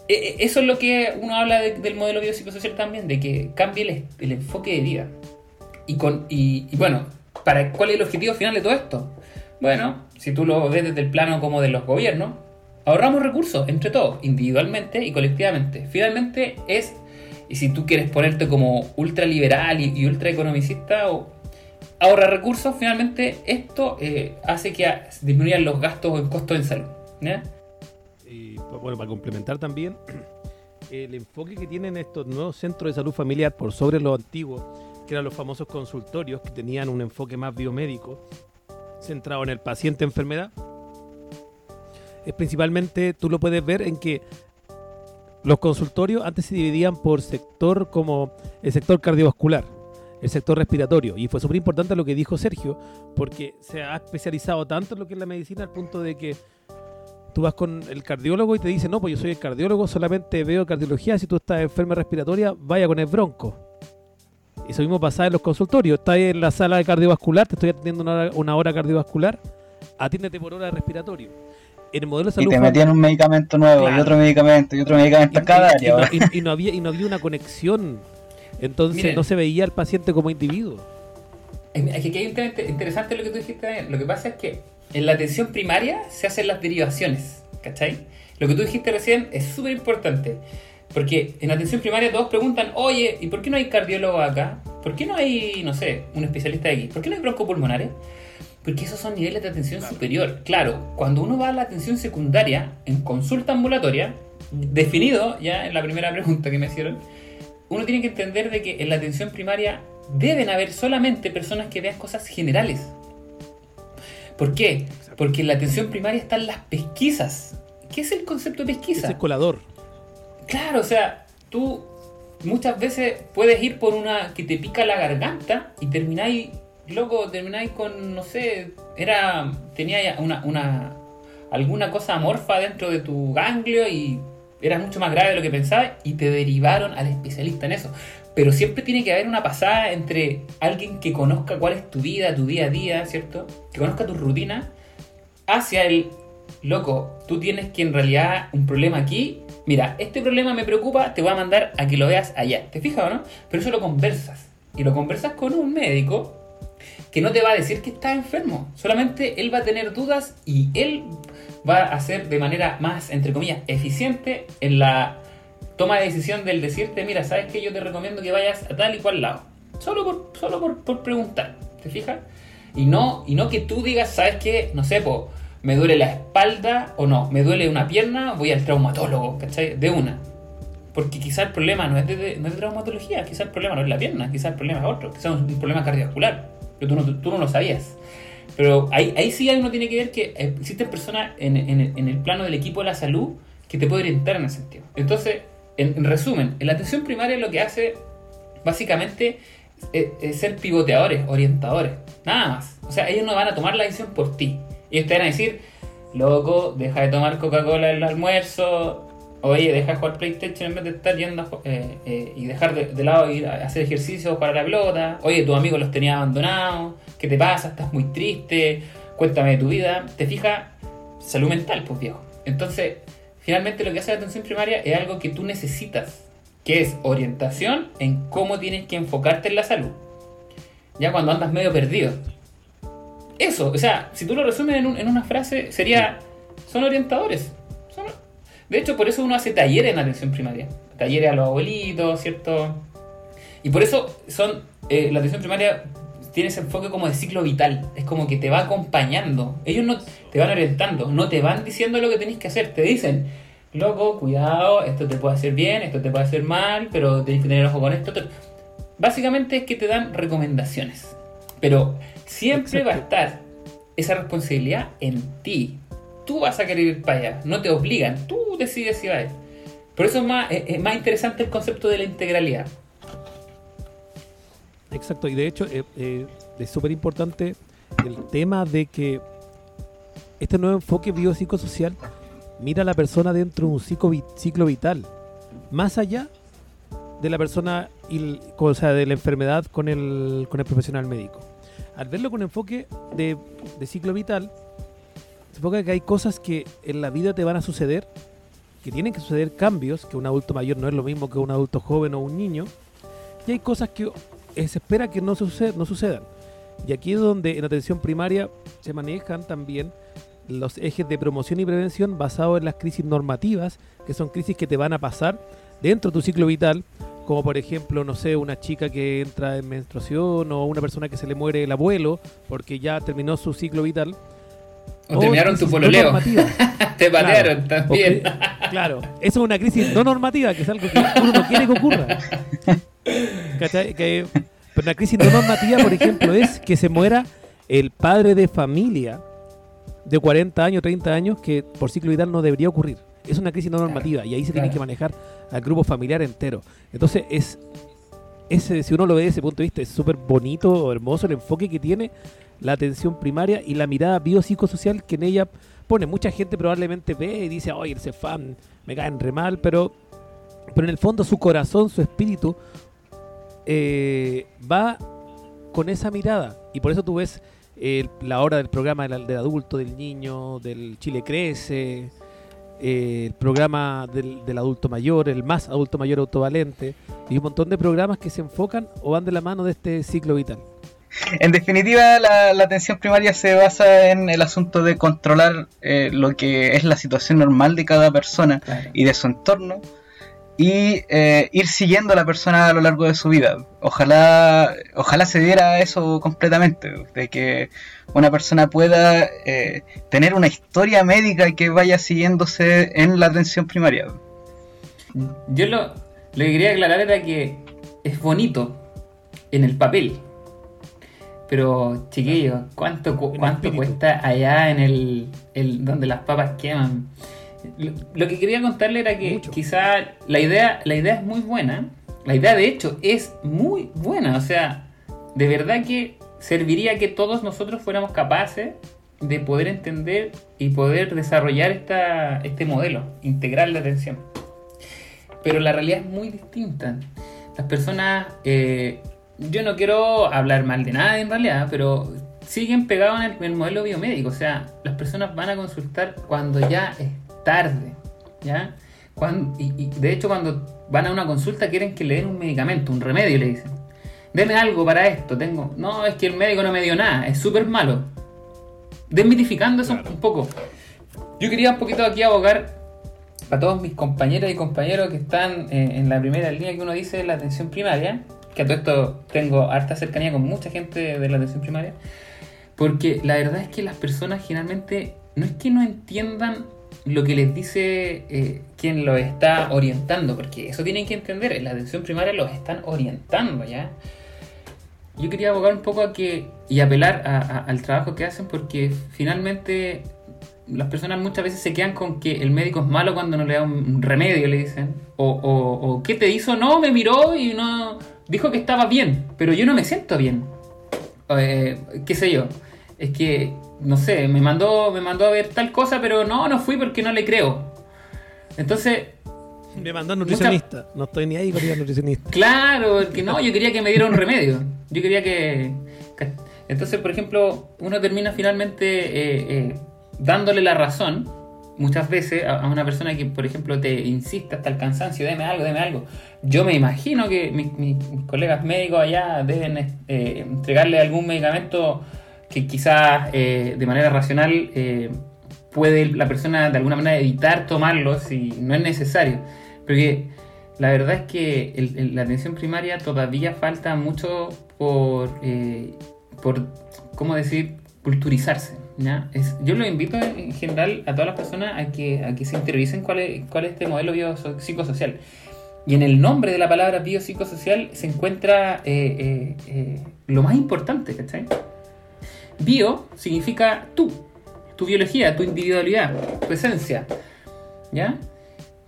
E- e- Eso es lo que uno habla de- del modelo biopsicosocial también, de que cambie el, el enfoque de vida. Y, con, y, y bueno, ¿para ¿cuál es el objetivo final de todo esto? Bueno, si tú lo ves desde el plano como de los gobiernos, ahorramos recursos entre todos, individualmente y colectivamente. Finalmente es, y si tú quieres ponerte como ultraliberal y, y ultraeconomicista o ahorra recursos, finalmente esto eh, hace que disminuyan los gastos en costos en salud. Y bueno, para complementar también, <clears throat> el enfoque que tienen estos nuevos centros de salud familiar por sobre los antiguos, que eran los famosos consultorios, que tenían un enfoque más biomédico, centrado en el paciente enfermedad, es principalmente, tú lo puedes ver en que los consultorios antes se dividían por sector como el sector cardiovascular, el sector respiratorio, y fue súper importante lo que dijo Sergio, porque se ha especializado tanto en lo que es la medicina al punto de que tú vas con el cardiólogo y te dice, no, pues yo soy el cardiólogo, solamente veo cardiología, si tú estás enferma respiratoria, vaya con el bronco. Eso mismo pasa en los consultorios, estás en la sala cardiovascular, te estoy atendiendo una hora, una hora cardiovascular, atiéndete por hora de respiratorio. En el modelo de Y salud te fam- metían un medicamento nuevo y Claro. otro medicamento y otro medicamento en cada y, área. no, y- y no había, y no había una conexión Entonces Miren. no se veía al paciente como individuo. Es que aquí hay un tema inte- interesante lo que tú dijiste. Daniel. Lo que pasa es que en la atención primaria se hacen las derivaciones, ¿cachai? Lo que tú dijiste recién es súper importante. Porque en atención primaria todos preguntan, oye, ¿y por qué no hay cardiólogo acá? ¿Por qué no hay, no sé, un especialista de aquí? ¿Por qué no hay broncopulmonares? Porque esos son niveles de atención superior. Claro, cuando uno va a la atención secundaria, en consulta ambulatoria, definido ya en la primera pregunta que me hicieron, uno tiene que entender de que en la atención primaria deben haber solamente personas que vean cosas generales. ¿Por qué? Porque en la atención primaria están las pesquisas. ¿Qué es el concepto de pesquisa? Ese colador. Claro, o sea, tú muchas veces puedes ir por una que te pica la garganta y termináis, loco, termináis con, no sé, era, tenía una, una, alguna cosa amorfa dentro de tu ganglio y era mucho más grave de lo que pensabas y te derivaron al especialista en eso. Pero siempre tiene que haber una pasada entre alguien que conozca cuál es tu vida, tu día a día, ¿cierto? Que conozca tu rutina, hacia el loco, tú tienes que en realidad un problema aquí. Mira, este problema me preocupa, te voy a mandar a que lo veas allá. ¿Te fijas o no? Pero eso lo conversas. Y lo conversas con un médico que no te va a decir que estás enfermo. Solamente él va a tener dudas y él va a hacer de manera más, entre comillas, eficiente en la toma de decisión del decirte, mira, ¿sabes que Yo te recomiendo que vayas a tal y cual lado. Solo por, solo por, por preguntar. ¿Te fijas? Y no, y no que tú digas, ¿sabes qué? No sé, po, me duele la espalda o no, me duele una pierna, voy al traumatólogo, ¿cachai? De una. Porque quizá el problema no es de, de- no es de traumatología, quizá el problema no es la pierna, quizá el problema es otro, quizá es un problema cardiovascular, pero tú no, lo sabías. Pero ahí, ahí sí uno tiene que ver que eh, existen personas en, en- el plano del equipo de la salud que te pueden orientar en ese sentido. Entonces, en, en resumen, en la atención primaria lo que hace básicamente es, es ser pivoteadores, orientadores, nada más. O sea, ellos no van a tomar la decisión por ti. Ellos te van a decir, loco, deja de tomar Coca-Cola en el almuerzo, oye, deja de jugar PlayStation en vez de estar yendo a eh, eh, y dejar de, de lado ir a hacer ejercicios para la pelota, oye, tus amigos los tenías abandonados, ¿qué te pasa? Estás muy triste, cuéntame de tu vida. ¿Te fijas? Salud mental, pues viejo. Entonces, finalmente lo que hace la atención primaria es algo que tú necesitas, que es orientación en cómo tienes que enfocarte en la salud. Ya cuando andas medio perdido. Eso, o sea, si tú lo resumes en, un- en una frase, sería, son orientadores. De hecho, por eso uno hace talleres en atención primaria. Talleres a los abuelitos, ¿cierto? Y por eso son, eh, la atención primaria tiene ese enfoque como de ciclo vital. Es como que te va acompañando. Ellos no te van orientando, no te van diciendo lo que tenés que hacer. Te dicen, loco, cuidado, esto te puede hacer bien, esto te puede hacer mal, pero tenés que tener ojo con esto. otro". Básicamente es que te dan recomendaciones. Pero siempre va a estar esa responsabilidad en ti. Tú vas a querer ir para allá, no te obligan, tú decides si vas a ir. Por eso es más, es- más interesante el concepto de la integralidad. Exacto, y de hecho eh, eh, es súper importante el tema de que este nuevo enfoque biopsicosocial mira a la persona dentro de un ciclo, ciclo vital, más allá de la persona, y o sea, de la enfermedad con el, con el profesional médico. Al verlo con enfoque de, de ciclo vital, se enfoca que hay cosas que en la vida te van a suceder, que tienen que suceder cambios, que un adulto mayor no es lo mismo que un adulto joven o un niño, y hay cosas que eh, se espera que no, suce- no sucedan. Y aquí es donde en atención primaria se manejan también los ejes de promoción y prevención basados en las crisis normativas, que son crisis que te van a pasar dentro de tu ciclo vital, como por ejemplo, no sé, una chica que entra en menstruación o una persona que se le muere el abuelo porque ya terminó su ciclo vital. O terminaron tu no pololeo. normativas. <laughs> Te patearon O también. cri- claro, eso es una crisis no normativa, que es algo que uno no quiere que ocurra. ¿Cachai? Que- pero una crisis no normativa, por ejemplo, es que se muera el padre de familia de 40 años, 30 años, que por ciclo vital no debería ocurrir. Es una crisis no normativa y ahí se tiene claro. que manejar al grupo familiar entero. Entonces, es ese, si uno lo ve desde ese punto de vista, es súper bonito hermoso el enfoque que tiene la atención primaria y la mirada biopsicosocial que en ella pone. Mucha gente probablemente ve y dice, oye, ese fan me caen re mal, pero, pero en el fondo su corazón, su espíritu, eh, va con esa mirada. Y por eso tú ves eh, la hora del programa del, del adulto, del niño, del Chile Crece, eh, el programa del, del adulto mayor, el más adulto mayor autovalente, y un montón de programas que se enfocan o van de la mano de este ciclo vital. En definitiva, la, la atención primaria se basa en el asunto de controlar eh, lo que es la situación normal de cada persona Claro. y de su entorno y eh, ir siguiendo a la persona a lo largo de su vida. Ojalá, ojalá se diera eso completamente, de que una persona pueda eh, tener una historia médica que vaya siguiéndose en la atención primaria. Yo lo, lo que quería aclarar era que es bonito en el papel. Pero, chiquillos, ¿cuánto, cu- cuánto cuesta allá en el, el- donde las papas queman? Lo, lo que quería contarle era que Mucho. quizá la idea, la idea es muy buena. La idea, de hecho, es muy buena. O sea, de verdad que serviría que todos nosotros fuéramos capaces de poder entender y poder desarrollar esta, este modelo integral de atención pero la realidad es muy distinta. Las personas, eh, yo no quiero hablar mal de nada en realidad, pero siguen pegados en el, en el modelo biomédico. O sea, las personas van a consultar cuando ya es tarde, ¿ya? Cuando, y, y de hecho cuando van a una consulta quieren que le den un medicamento, un remedio, le dicen. Deme algo para esto, tengo. No, es que el médico no me dio nada, es súper malo. Desmitificando eso un poco. Yo quería un poquito aquí abogar a todos mis compañeras y compañeros que están eh, en la primera línea que uno dice de la atención primaria, que a todo esto tengo harta cercanía con mucha gente de la atención primaria, porque la verdad es que las personas generalmente no es que no entiendan lo que les dice eh, quien los está orientando, porque eso tienen que entender, en la atención primaria los están orientando ya. Yo quería abogar un poco a que y apelar al trabajo que hacen porque finalmente las personas muchas veces se quedan con que el médico es malo cuando no le da un un remedio, le dicen. O, o, o ¿qué te hizo? No, me miró y no. Dijo que estaba bien, pero yo no me siento bien. Eh, ¿Qué sé yo? Es que, no sé, me mandó, me mandó a ver tal cosa, pero no, no fui porque no le creo. Entonces, Me mandó al nutricionista. No estoy ni ahí para ir al nutricionista. Claro, que no, yo quería que me diera un remedio. Yo quería que. que- Entonces, por ejemplo, uno termina finalmente eh, eh, dándole la razón muchas veces a, una persona que, por ejemplo, te insiste hasta el cansancio, deme algo, deme algo. Yo me imagino que mis, mis- colegas médicos allá deben eh, entregarle algún medicamento que quizás eh, de manera racional eh, puede la persona de alguna manera evitar tomarlo si no es necesario. Porque la verdad es que la atención primaria todavía falta mucho por, por ¿cómo decir?, culturizarse. Yo lo invito en, en general a todas las personas a que, se interioricen cuál es, cuál es este modelo biopsicosocial. Y en el nombre de la palabra biopsicosocial se encuentra eh, eh, eh, lo más importante, ¿cachai? Bio significa tú, tu biología, tu individualidad, tu esencia, ¿ya?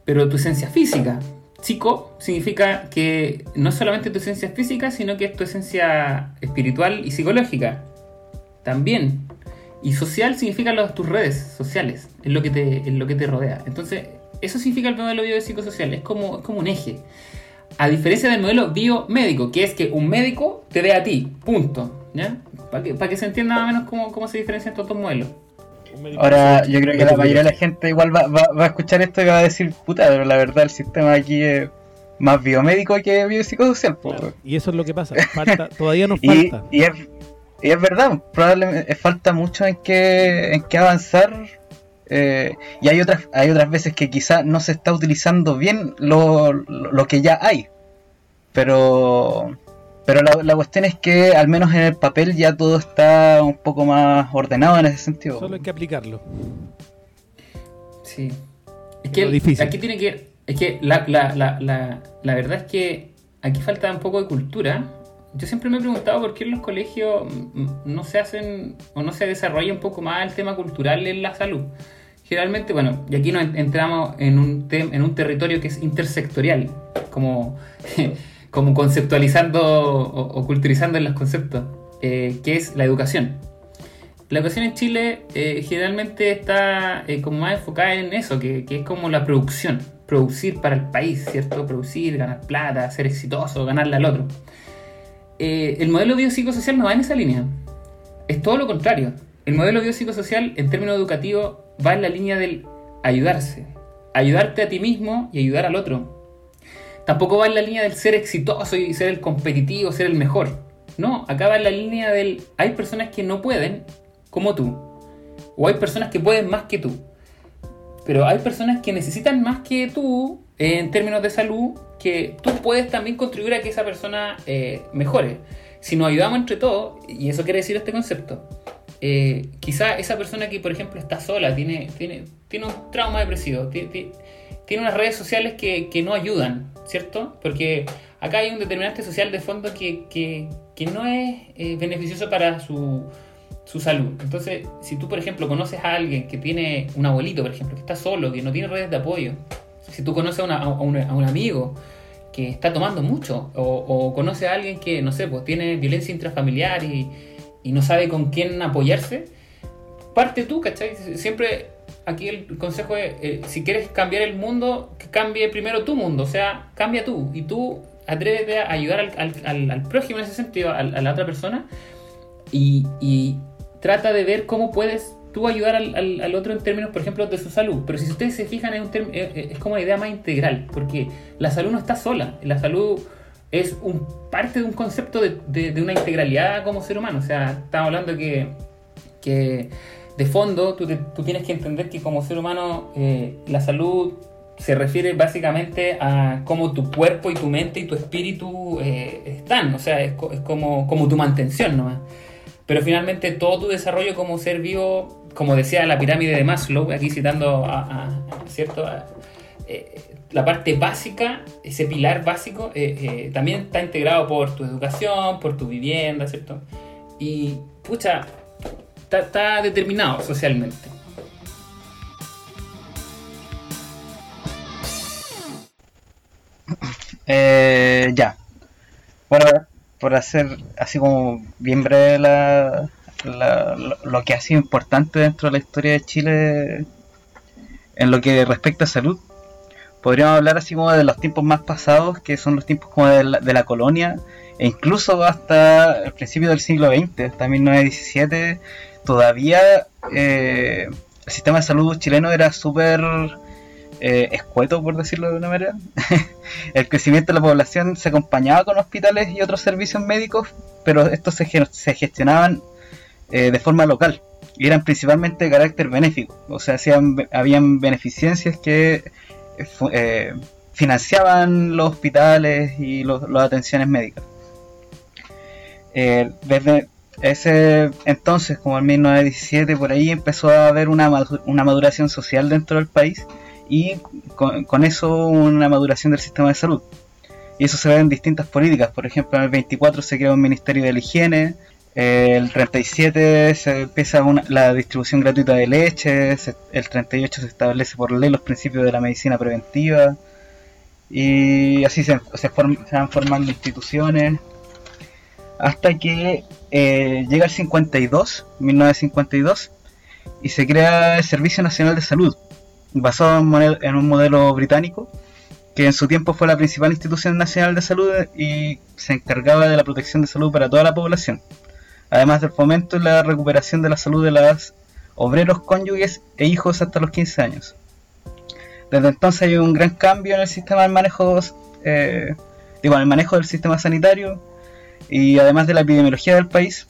Pero tu esencia física. Psico significa que no solamente tu esencia física, sino que es tu esencia espiritual y psicológica. También. Y social significa los, tus redes sociales, es lo, que te, es lo que te rodea. Entonces, eso significa el modelo biopsicosocial, es como, es como un eje. A diferencia del modelo biomédico, que es que un médico te ve a ti, punto. ¿Ya? Para que, para que se entienda más o menos cómo, cómo se diferencian estos dos modelos. Ahora, yo creo que la mayoría de la gente igual va, va- va a escuchar esto y va a decir, puta, pero la verdad el sistema aquí es más biomédico que biopsicosocial. po, weón". Y eso es lo que pasa. <laughs> Falta, todavía nos Y, falta. y es, y es verdad, probablemente falta mucho en que, en que avanzar. eh, y hay otras, hay otras veces que quizá no se está utilizando bien lo, lo, lo que ya hay. Pero, pero la, la cuestión es que al menos en el papel ya todo está un poco más ordenado en ese sentido. Solo hay que aplicarlo. Sí. Es que difícil. aquí tiene que. Es que la, la, la, la, la verdad es que aquí falta un poco de cultura. Yo siempre me he preguntado por qué en los colegios no se hacen o no se desarrolla un poco más el tema cultural en la salud. Generalmente, bueno, y aquí nos en- entramos en un, en un territorio que es intersectorial, como, <laughs> como conceptualizando o, o culturizando en los conceptos, eh, que es la educación. La educación en Chile eh, generalmente está eh, como más enfocada en eso, que, que es como la producción, producir para el país, ¿cierto? Producir, ganar plata, ser exitoso, ganarle al otro. Eh, el modelo biopsicosocial no va en esa línea, es todo lo contrario. El modelo biopsicosocial en términos educativos va en la línea del ayudarse, ayudarte a ti mismo y ayudar al otro. tampoco va en la línea del ser exitoso y ser el competitivo, ser el mejor. No, acá va en la línea del hay personas que no pueden como tú. O hay personas que pueden más que tú. Pero hay personas que necesitan más que tú en términos de salud, que tú puedes también contribuir a que esa persona eh, mejore. Si nos ayudamos entre todos, y eso quiere decir este concepto, eh, quizá esa persona que, por ejemplo, está sola, tiene, tiene, tiene un trauma depresivo, tiene, tiene unas redes sociales que, que, no ayudan, ¿cierto? Porque acá hay un determinante social de fondo que, que, que no es eh, beneficioso para su, su salud. Entonces, si tú, por ejemplo, conoces a alguien que tiene un abuelito, por ejemplo, que está solo, que no tiene redes de apoyo, si tú conoces a, un, amigo que está tomando mucho, o, o conoces a alguien que, no sé, pues tiene violencia intrafamiliar y, no sabe con quién apoyarse, parte tú, ¿cachai? Siempre aquí el consejo es, eh, si quieres cambiar el mundo, cambie primero tu mundo, o sea, cambia tú y tú atrévete a ayudar al, prójimo en ese sentido, a, la otra persona, y, trata de ver cómo puedes tú ayudar al, otro en términos, por ejemplo, de su salud. Pero si ustedes se fijan, es, un es como una idea más integral, porque la salud no está sola, la salud es un, parte de un concepto de, de, una integralidad como ser humano. O sea, estamos hablando que, que de fondo tú, tú, tienes que entender que como ser humano eh, la salud se refiere básicamente a cómo tu cuerpo y tu mente y tu espíritu eh, están. O sea, es, es, como, como tu mantención nomás. Pero finalmente todo tu desarrollo como ser vivo, como decía la pirámide de Maslow, aquí citando a, ¿cierto? Eh, la parte básica, ese pilar básico, eh, eh, también está integrado por tu educación, por tu vivienda, ¿cierto? Y, pucha, está, determinado socialmente. Ya. Bueno, por hacer así como bien breve la, lo, que ha sido importante dentro de la historia de Chile en lo que respecta a salud, podríamos hablar así como de los tiempos más pasados, que son los tiempos como de la, de la colonia, e incluso hasta el principio del siglo XX, hasta 1917, todavía eh, el sistema de salud chileno era súper eh, escueto, por decirlo de una manera. <laughs> el crecimiento de la población se acompañaba con hospitales y otros servicios médicos, pero estos se gestionaban eh, de forma local y eran principalmente de carácter benéfico, o sea, hacían, habían beneficencias que eh, financiaban los hospitales y los, las atenciones médicas. Eh, desde ese entonces, como en 1917, por ahí empezó a haber una, una maduración social dentro del país y con, con, eso una maduración del sistema de salud. Y eso se ve en distintas políticas. Por ejemplo, en el 24 se creó un Ministerio de la Higiene, el 37 se empieza una, la distribución gratuita de leche, se, el 38 se establece por ley los principios de la medicina preventiva y así se, se, form, se van formando instituciones hasta que eh, llega el 52, 1952, y se crea el Servicio Nacional de Salud, basado en, un modelo británico que en su tiempo fue la principal institución nacional de salud y se encargaba de la protección de salud para toda la población además del fomento y la recuperación de la salud de los obreros, cónyuges e hijos hasta los 15 años. Desde entonces hay un gran cambio en el sistema de manejo, eh, digo, en el manejo del sistema sanitario y además de la epidemiología del país.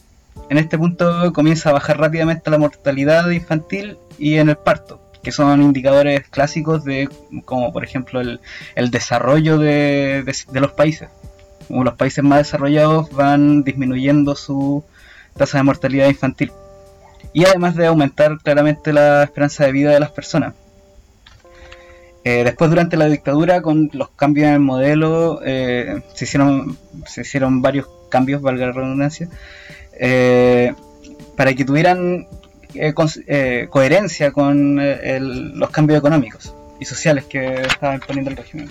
En este punto comienza a bajar rápidamente la mortalidad infantil y en el parto, que son indicadores clásicos de, como por ejemplo el, el desarrollo de, de, de los países. Como los países más desarrollados van disminuyendo su tasa de mortalidad infantil y además de aumentar claramente la esperanza de vida de las personas. Eh, después durante la dictadura con los cambios en el modelo eh, se, hicieron, se hicieron varios cambios, valga la redundancia, eh, para que tuvieran coherencia con los cambios económicos y sociales que estaba imponiendo el régimen.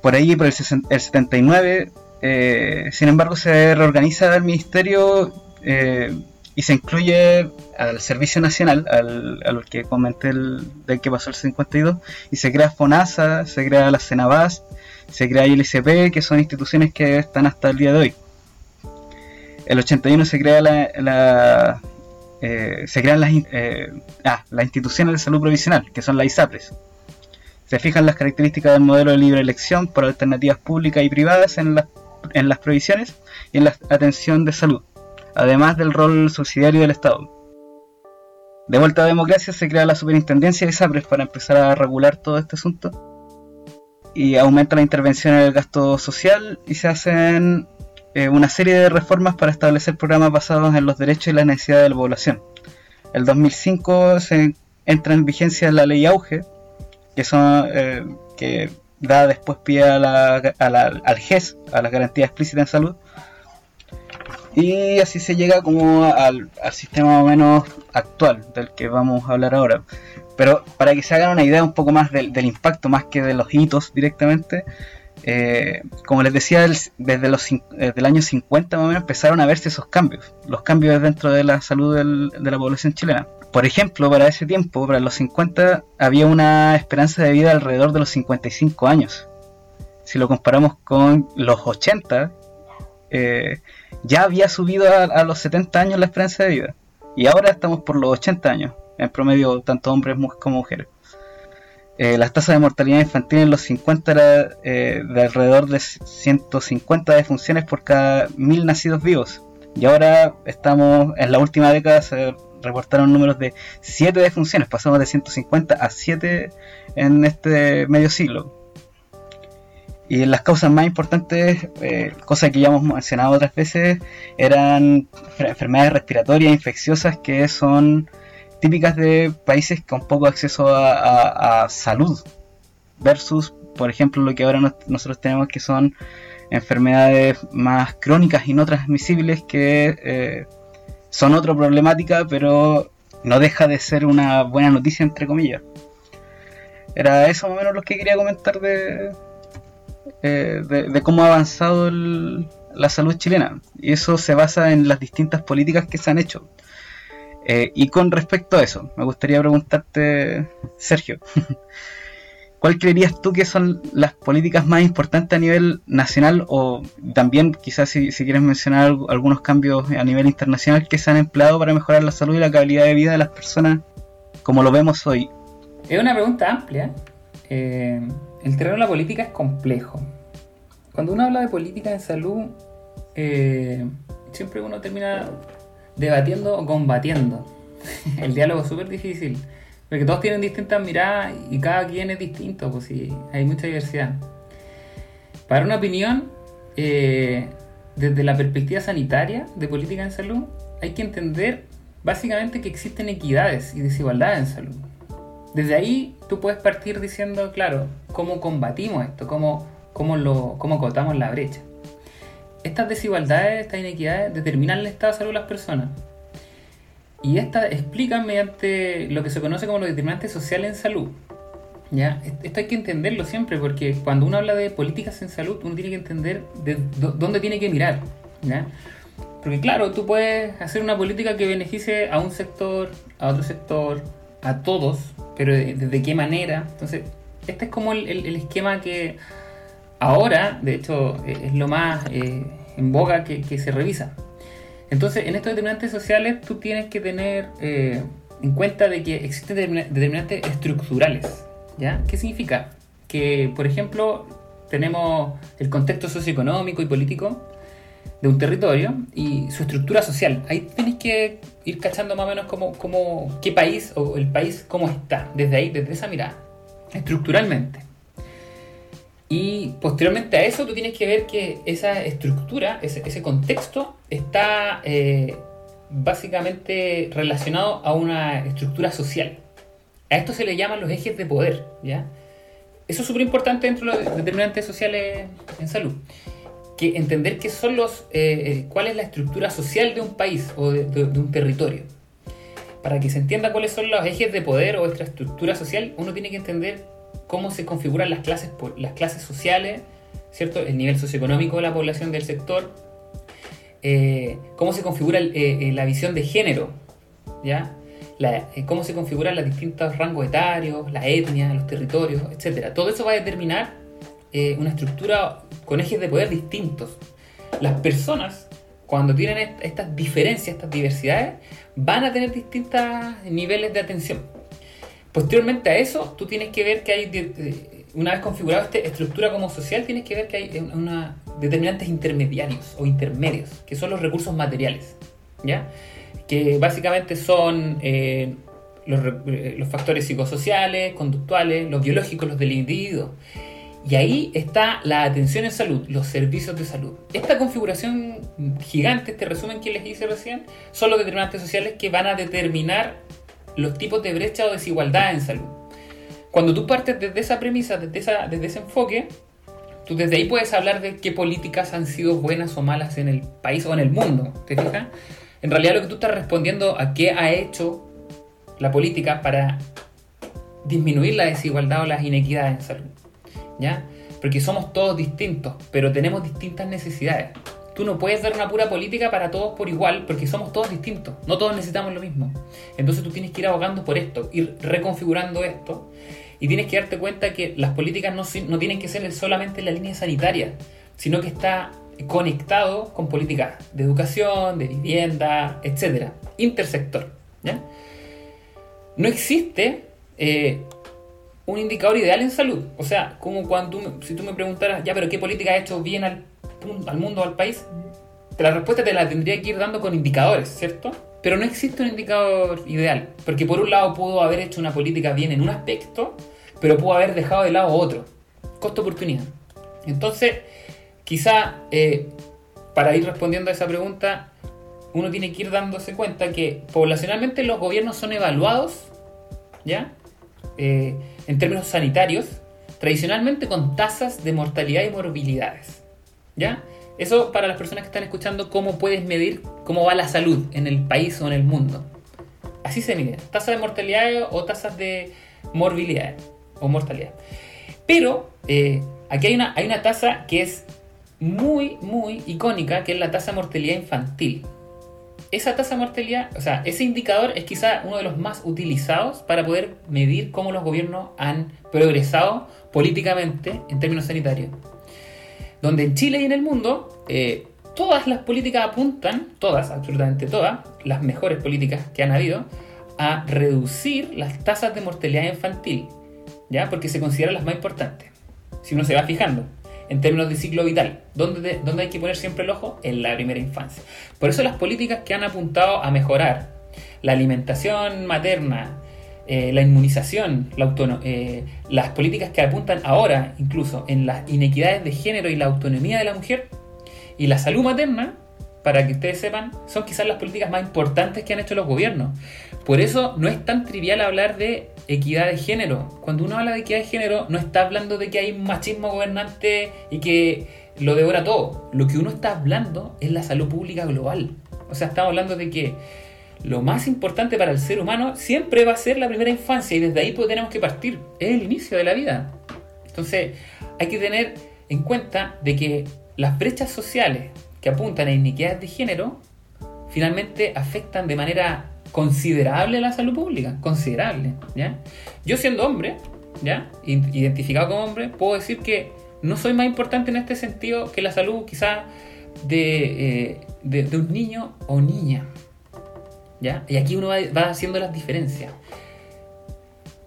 por ahí, por el, el 79, eh, sin embargo, se reorganiza el ministerio eh, y se incluye al Servicio Nacional, al, al que comenté el, del que pasó el 52, y se crea FONASA, se crea la CENAVAS, se crea ILCP, que son instituciones que están hasta el día de hoy. El 81 se crea la, la eh, se crean las, eh, ah, las instituciones de salud provisional, que son las ISAPRES. Se fijan las características del modelo de libre elección por alternativas públicas y privadas en, las en las provisiones y en la atención de salud, además del rol subsidiario del Estado. De vuelta a democracia se crea la superintendencia de SAPRES para empezar a regular todo este asunto y aumenta la intervención en el gasto social y se hacen eh, una serie de reformas para establecer programas basados en los derechos y las necesidades de la población. El 2005 se entra en vigencia la ley Auge, que, son, eh, que da después pie a la, al GES, a la garantía explícita en salud. Y así se llega como al, al sistema menos actual del que vamos a hablar ahora. Pero para que se hagan una idea un poco más del, impacto, más que de los hitos directamente, eh, como les decía, desde, los, el año 50 más o menos empezaron a verse esos cambios, los cambios dentro de la salud de la población chilena. Por ejemplo, para ese tiempo, para los 50, había una esperanza de vida alrededor de los 55 años. Si lo comparamos con los 80, eh, ya había subido a, a los 70 años la esperanza de vida. Y ahora estamos por los 80 años en promedio tanto hombres como mujeres. Eh, las tasas de mortalidad infantil en los 50 era eh, de alrededor de 150 defunciones por cada mil nacidos vivos. Y ahora estamos, en la última década se reportaron números de 7 defunciones, pasamos de 150 a 7 en este medio siglo. Y las causas más importantes, eh, cosas que ya hemos mencionado otras veces, eran enfermedades respiratorias infecciosas que son típicas de países con poco acceso a, salud, versus, por ejemplo, lo que ahora nosotros tenemos que son enfermedades más crónicas y no transmisibles que eh, son otra problemática, pero no deja de ser una buena noticia, entre comillas. Era eso más o menos lo que quería comentar de, eh, de, cómo ha avanzado la salud chilena. Y eso se basa en las distintas políticas que se han hecho. Eh, y con respecto a eso, me gustaría preguntarte, Sergio, <laughs> ¿cuál creerías tú que son las políticas más importantes a nivel nacional o también quizás si, quieres mencionar algunos cambios a nivel internacional que se han empleado para mejorar la salud y la calidad de vida de las personas como lo vemos hoy? Es una pregunta amplia. Eh, el terreno de la política es complejo. Cuando uno habla de política en salud, eh, siempre uno termina debatiendo o combatiendo. <laughs> El diálogo es súper difícil, porque todos tienen distintas miradas y cada quien es distinto, pues sí, hay mucha diversidad. Para una opinión, eh, desde la perspectiva sanitaria de política en salud, hay que entender básicamente que existen equidades y desigualdades en salud. Desde ahí tú puedes partir diciendo, claro, cómo combatimos esto, cómo, cómo, lo, cómo cortamos la brecha estas desigualdades, estas inequidades determinan el estado de salud de las personas. Y estas explican mediante lo que se conoce como los determinantes sociales en salud. ¿Ya? Esto hay que entenderlo siempre, porque cuando uno habla de políticas en salud, uno tiene que entender de dónde tiene que mirar. ¿ya? Porque claro, tú puedes hacer una política que beneficie a un sector, a otro sector, a todos, pero ¿de, qué manera? Entonces, este es como el, el esquema que ahora, de hecho, eh, es lo más eh, en boga que, se revisa. Entonces, en estos determinantes sociales tú tienes que tener eh, en cuenta de que existen determinantes estructurales. ¿ya? ¿Qué significa? Que, por ejemplo, tenemos el contexto socioeconómico y político de un territorio y su estructura social. Ahí tienes que ir cachando más o menos como, qué país o el país cómo está, desde ahí, desde esa mirada, estructuralmente. Y posteriormente a eso tú tienes que ver que esa estructura, ese, contexto, está eh, básicamente relacionado a una estructura social. A esto se le llaman los ejes de poder, ¿ya? Eso es súper importante dentro de los determinantes sociales en salud. Que entender qué son los, eh, eh, cuál es la estructura social de un país o de, de un territorio. Para que se entienda cuáles son los ejes de poder o nuestra estructura social, uno tiene que entender cómo se configuran las clases, las clases sociales, ¿cierto? el nivel socioeconómico de la población del sector, eh, cómo se configura eh, eh, la visión de género, ¿ya? cómo se configuran los distintos rangos etarios, la etnia, los territorios, etc. Todo eso va a determinar una estructura con ejes de poder distintos. Las personas, cuando tienen estas diferencias, estas diversidades, van a tener distintos niveles de atención. Posteriormente a eso, tú tienes que ver que hay, una vez configurada esta estructura como social, tienes que ver que hay una, determinantes intermediarios o intermedios, que son los recursos materiales, ¿ya? Que básicamente son eh, los, eh, los factores psicosociales, conductuales, los biológicos, los del individuo. Y ahí está la atención en salud, los servicios de salud. Esta configuración gigante, este resumen que les hice recién, son los determinantes sociales que van a determinar los tipos de brecha o desigualdad en salud. Cuando tú partes desde esa premisa, desde, esa- desde ese enfoque, tú desde ahí puedes hablar de qué políticas han sido buenas o malas en el país o en el mundo. ¿Te fijas? En realidad lo que tú estás respondiendo a qué ha hecho la política para disminuir la desigualdad o las inequidades en salud. ¿Ya? Porque somos todos distintos, pero tenemos distintas necesidades. Tú no puedes dar una pura política para todos por igual, porque somos todos distintos. No todos necesitamos lo mismo. Entonces tú tienes que ir abogando por esto, ir reconfigurando esto. Y tienes que darte cuenta que las políticas no, no tienen que ser solamente en la línea sanitaria, sino que está conectado con políticas de educación, de vivienda, etcétera, intersector. ¿ya? No existe eh, un indicador ideal en salud. O sea, como cuando tú si tú me preguntaras, ya, pero ¿qué política ha hecho bien al, al mundo, al país? La respuesta te la tendría que ir dando con indicadores, ¿cierto? Pero no existe un indicador ideal, porque por un lado pudo haber hecho una política bien en un aspecto, pero pudo haber dejado de lado otro. Costo-oportunidad. Entonces, quizá eh, para ir respondiendo a esa pregunta, uno tiene que ir dándose cuenta que poblacionalmente los gobiernos son evaluados, ¿ya? Eh, en términos sanitarios, tradicionalmente con tasas de mortalidad y morbilidades, Eso para las personas que están escuchando, cómo puedes medir cómo va la salud en el país o en el mundo. Así se mide, tasas de mortalidad o tasas de morbilidad o mortalidad. Pero eh, aquí hay una, hay una tasa que es muy, muy icónica, que es la tasa de mortalidad infantil. Esa tasa de mortalidad, o sea, ese indicador es quizá uno de los más utilizados para poder medir cómo los gobiernos han progresado políticamente en términos sanitarios. Donde en Chile y en el mundo, eh, todas las políticas apuntan, todas, absolutamente todas, las mejores políticas que han habido, a reducir las tasas de mortalidad infantil, ¿ya? Porque se consideran las más importantes. Si uno se va fijando, en términos de ciclo vital, ¿dónde, dónde hay que poner siempre el ojo? En la primera infancia. Por eso las políticas que han apuntado a mejorar la alimentación materna, eh, la inmunización, la eh, las políticas que apuntan ahora incluso en las inequidades de género y la autonomía de la mujer y la salud materna, para que ustedes sepan, son quizás las políticas más importantes que han hecho los gobiernos. Por eso no es tan trivial hablar de equidad de género. Cuando uno habla de equidad de género, no está hablando de que hay machismo gobernante y que lo devora todo. Lo que uno está hablando es la salud pública global. O sea, estamos hablando de que lo más importante para el ser humano siempre va a ser la primera infancia y desde ahí pues tenemos que partir. Es el inicio de la vida. Entonces, hay que tener en cuenta de que las brechas sociales que apuntan a iniquidades de género finalmente afectan de manera considerable la salud pública, considerable. Yo siendo hombre, ¿ya? Identificado como hombre, puedo decir que no soy más importante en este sentido que la salud quizá de, eh, de un niño o niña, Y aquí uno va, haciendo las diferencias.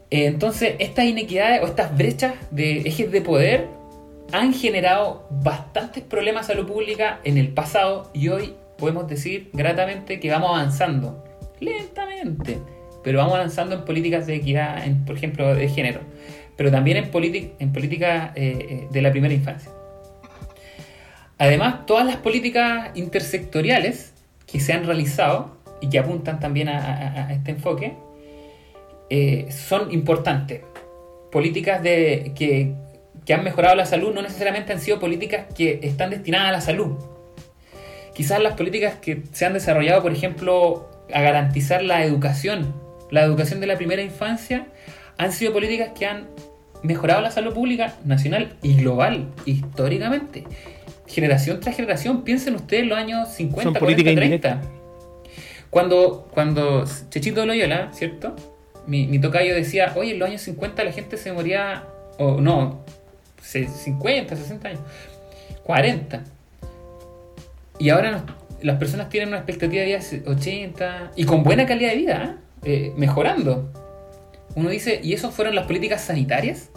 Eh, Entonces, estas inequidades o estas brechas de ejes de poder han generado bastantes problemas de salud pública en el pasado y hoy podemos decir gratamente que vamos avanzando lentamente, pero vamos avanzando en políticas de equidad, por ejemplo, de género, pero también en, en políticas eh, eh, de la primera infancia. Además, todas las políticas intersectoriales que se han realizado y que apuntan también a, a- a este enfoque eh, son importantes. Políticas de, que, que han mejorado la salud no necesariamente han sido políticas que están destinadas a la salud. Quizás las políticas que se han desarrollado, por ejemplo, a garantizar la educación, la educación de la primera infancia, han sido políticas que han mejorado la salud pública nacional y global, históricamente. Generación tras generación, piensen ustedes en los años 50, Son 40, políticas 30. indirectas. Cuando, cuando Chechito Loyola, ¿cierto? Mi, mi tocayo decía, oye, en los años 50 la gente se moría, o no, se- 50, 60 años, 40. Y ahora las personas tienen una expectativa de vida de 80 y con buena calidad de vida, ¿eh? Eh, mejorando. uno dice, ¿y eso fueron las políticas sanitarias?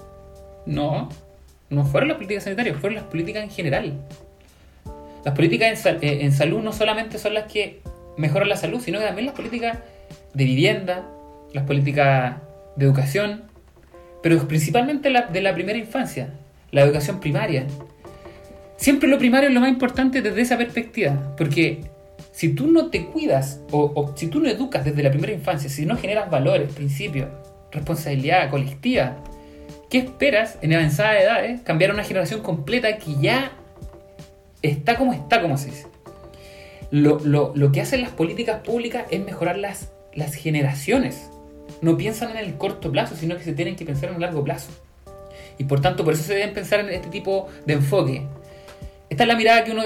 No, no fueron las políticas sanitarias, fueron las políticas en general. Las políticas en, eh, en salud no solamente son las que mejoran la salud, sino que también las políticas de vivienda, las políticas de educación, pero principalmente la, de la primera infancia, la educación primaria. Siempre lo primario es lo más importante desde esa perspectiva, porque si tú no te cuidas o, si tú no educas desde la primera infancia, si no generas valores, principios, responsabilidad colectiva, ¿qué esperas en avanzada edades cambiar a una generación completa que ya está como está, como se dice? Lo, lo- lo que hacen las políticas públicas es mejorar las, las generaciones. No piensan en el corto plazo, sino que se tienen que pensar en un largo plazo. Y por tanto, por eso se deben pensar en este tipo de enfoque. Esta es la mirada que uno,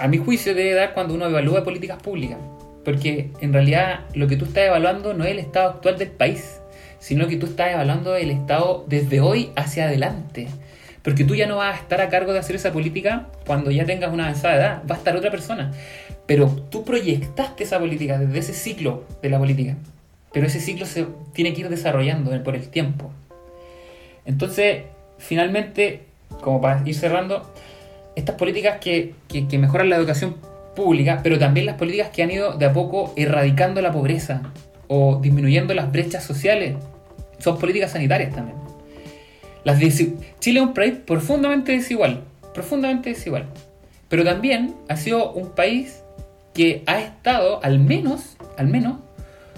a mi juicio, debe dar cuando uno evalúa políticas públicas. Porque en realidad lo que tú estás evaluando no es el estado actual del país, sino que tú estás evaluando el estado desde hoy hacia adelante. Porque tú ya no vas a estar a cargo de hacer esa política cuando ya tengas una avanzada edad, va a estar otra persona. Pero tú proyectaste esa política desde ese ciclo de la política. Pero ese ciclo se tiene que ir desarrollando por el tiempo. Entonces, finalmente, como para ir cerrando, estas políticas que, que- mejoran la educación pública, pero también las políticas que han ido de a poco erradicando la pobreza o disminuyendo las brechas sociales, son políticas sanitarias también. Chile es un país profundamente desigual, profundamente desigual, pero también ha sido un país que ha estado al menos, al menos,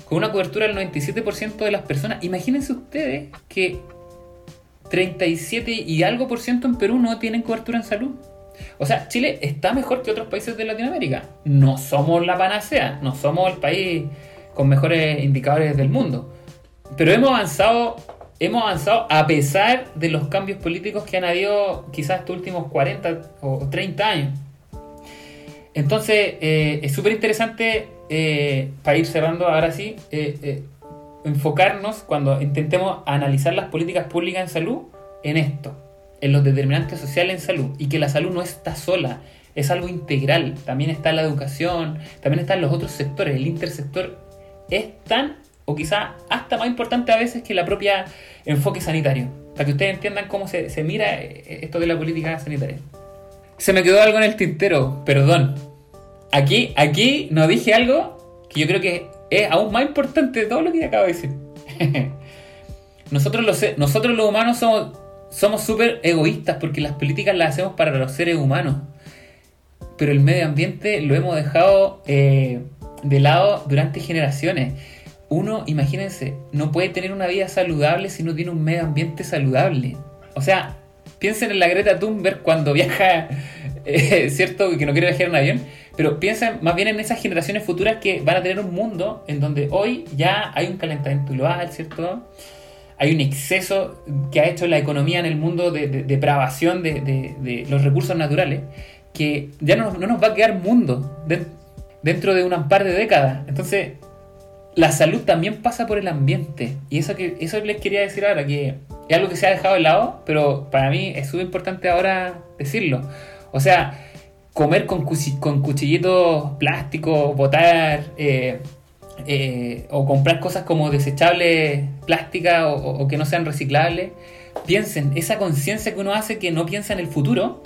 con una cobertura del 97% de las personas. Imagínense ustedes que 37 y algo por ciento en Perú no tienen cobertura en salud. O sea, Chile está mejor que otros países de Latinoamérica. No somos la panacea, no somos el país con mejores indicadores del mundo. Pero hemos avanzado, hemos avanzado a pesar de los cambios políticos que han habido quizás estos últimos 40 o 30 años. Entonces, eh, es súper interesante, eh, para ir cerrando ahora sí, eh, enfocarnos cuando intentemos analizar las políticas públicas en salud en esto, en los determinantes sociales en salud, y que la salud no está sola, es algo integral, también está la educación, también están los otros sectores, el intersector es tan o quizá hasta más importante a veces que la propia enfoque sanitario, para que ustedes entiendan cómo se, mira esto de la política sanitaria. Se me quedó algo en el tintero, perdón. Aquí, aquí no dije algo que yo creo que es aún más importante de todo lo que acabo de decir. <laughs> nosotros, los, nosotros los humanos somos somos súper egoístas porque las políticas las hacemos para los seres humanos. Pero el medio ambiente lo hemos dejado eh, de lado durante generaciones. Uno, imagínense, no puede tener una vida saludable si no tiene un medio ambiente saludable. O sea, piensen en la Greta Thunberg cuando <laughs> viaja, eh, cierto que no quiere viajar en avión, pero piensen más bien en esas generaciones futuras que van a tener un mundo en donde hoy ya hay un calentamiento global, ¿cierto? Hay un exceso que ha hecho la economía en el mundo de, de- depravación de, de- de los recursos naturales, que ya no, no nos va a quedar mundo den- dentro de un par de décadas. Entonces, la salud también pasa por el ambiente. Y eso que eso les quería decir ahora, que es algo que se ha dejado de lado, pero para mí es súper importante ahora decirlo. O sea, comer con, cuchi- con cuchillitos plásticos, botar eh, eh, o comprar cosas como desechables plásticas o, o- o que no sean reciclables. Piensen, esa conciencia que uno hace que no piensa en el futuro,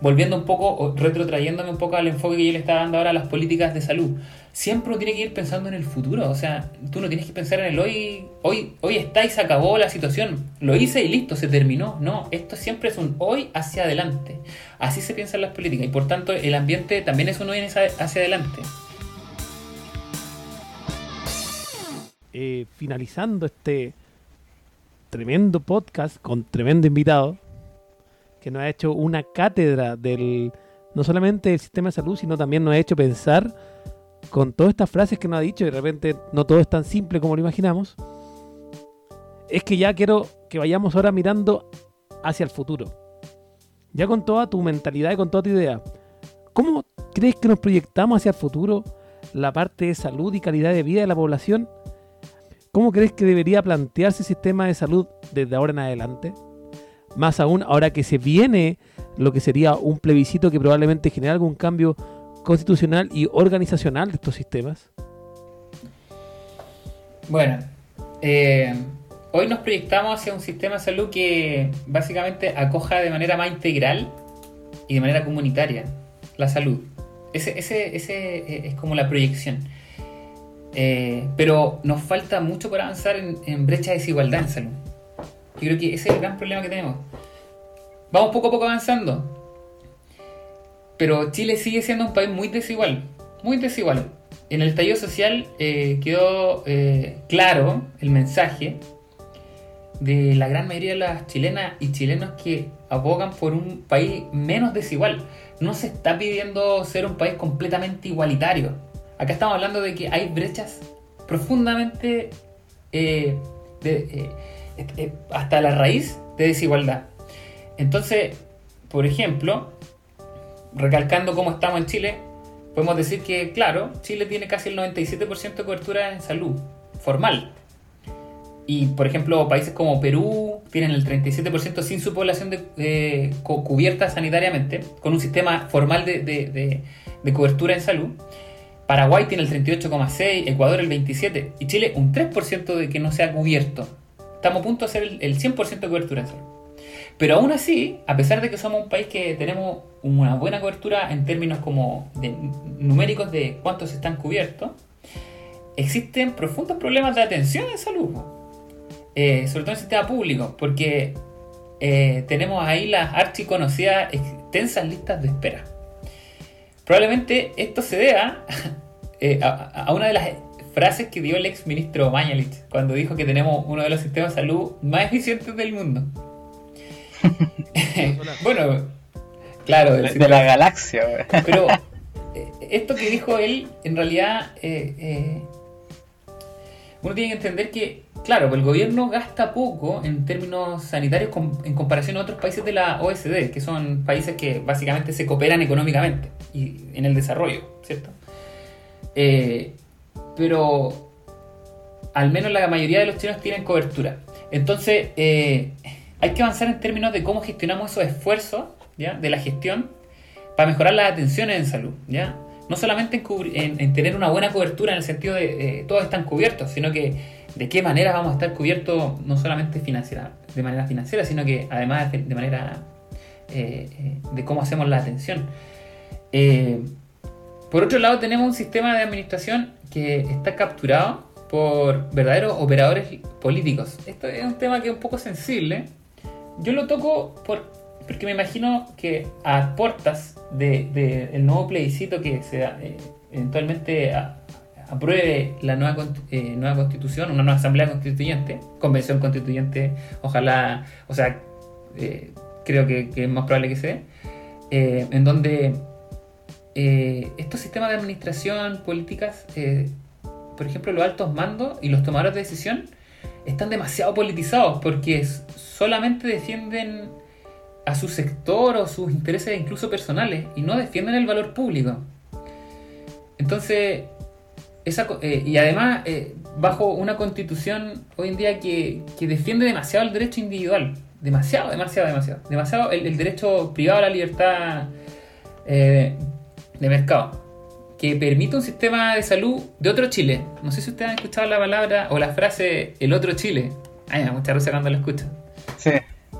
volviendo un poco o retrotrayéndome un poco al enfoque que yo le estaba dando ahora a las políticas de salud. Siempre uno tiene que ir pensando en el futuro, o sea, tú no tienes que pensar en el hoy, hoy, hoy está y se acabó la situación, lo hice y listo, se terminó. No, esto siempre es un hoy hacia adelante. Así se piensan las políticas y por tanto el ambiente también es un hoy hacia adelante. eh, finalizando este tremendo podcast con tremendo invitado que nos ha hecho una cátedra del no solamente del sistema de salud, sino también nos ha hecho pensar con todas estas frases que nos ha dicho, y de repente no todo es tan simple como lo imaginamos, es que ya quiero que vayamos ahora mirando hacia el futuro. Ya con toda tu mentalidad y con toda tu idea, ¿cómo crees que nos proyectamos hacia el futuro la parte de salud y calidad de vida de la población? ¿Cómo crees que debería plantearse el sistema de salud desde ahora en adelante? Más aún ahora que se viene lo que sería un plebiscito que probablemente genere algún cambio constitucional y organizacional de estos sistemas. Bueno, eh, hoy nos proyectamos hacia un sistema de salud que básicamente acoja de manera más integral y de manera comunitaria la salud. Ese, eh, es como la proyección. Eh, pero nos falta mucho por avanzar en, en brecha de desigualdad en salud. Yo creo que ese es el gran problema que tenemos. Vamos poco a poco avanzando. Pero Chile sigue siendo un país muy desigual. Muy desigual. En el estallido social eh, quedó eh, claro el mensaje de la gran mayoría de las chilenas y chilenos que abogan por un país menos desigual. No se está pidiendo ser un país completamente igualitario. Acá estamos hablando de que hay brechas profundamente eh, hasta la raíz de desigualdad. Entonces, por ejemplo, recalcando cómo estamos en Chile, podemos decir que, claro, Chile tiene casi el 97% de cobertura en salud formal. Y, por ejemplo, países como Perú tienen el 37% sin su población de, cubierta sanitariamente, con un sistema formal de cobertura en salud. Paraguay tiene el 38,6%, Ecuador el 27% y Chile un 3% de que no sea cubierto. Estamos a punto de hacer el, el 100% de cobertura en salud. Pero aún así, a pesar de que somos un país que tenemos una buena cobertura en términos como numéricos de cuántos están cubiertos, existen profundos problemas de atención en salud, eh, sobre todo en el sistema público, porque eh, tenemos ahí las archiconocidas extensas listas de espera. Probablemente esto se deba <laughs> eh, a, a una de las frases que dio el ex ministro Mañalich cuando dijo que tenemos uno de los sistemas de salud más eficientes del mundo. <laughs> bueno, claro, De, sistema- la galaxia, pero <laughs> eh, esto que dijo él, en realidad, eh, eh, uno tiene que entender que, claro, el gobierno gasta poco en términos sanitarios en comparación a otros países de la OSD, que son países que básicamente se cooperan económicamente y en el desarrollo, ¿cierto? Eh, pero al menos la mayoría de los chinos tienen cobertura. Entonces, eh, hay que avanzar en términos de cómo gestionamos esos esfuerzos de la gestión para mejorar las atenciones en salud, ¿ya? No solamente en, en- en tener una buena cobertura en el sentido de eh, todos están cubiertos, sino que de qué manera vamos a estar cubiertos no solamente financiera, de manera financiera, sino que además de, de manera eh, eh, de cómo hacemos la atención. Eh, por otro lado, tenemos un sistema de administración que está capturado por verdaderos operadores políticos. Esto es un tema que es un poco sensible. Yo lo toco por, porque me imagino que a puertas del de, nuevo plebiscito que se eh, eventualmente apruebe la nueva, eh, nueva constitución, una nueva asamblea constituyente, convención constituyente, ojalá, o sea, eh, creo que, es más probable que se dé, eh, en donde estos sistemas de administración, políticas, por ejemplo, los altos mandos y los tomadores de decisión están demasiado politizados porque solamente defienden a su sector o sus intereses incluso personales y no defienden el valor público. Entonces, esa, eh, y además, eh, bajo una constitución hoy en día que, que defiende demasiado el derecho individual, demasiado, demasiado, demasiado, demasiado el, el derecho privado a la libertad eh, de mercado, que permite un sistema de salud de otro Chile. No sé si ustedes han escuchado la palabra o la frase el otro Chile. Ay, me mucha risa cuando lo escuchan. Sí.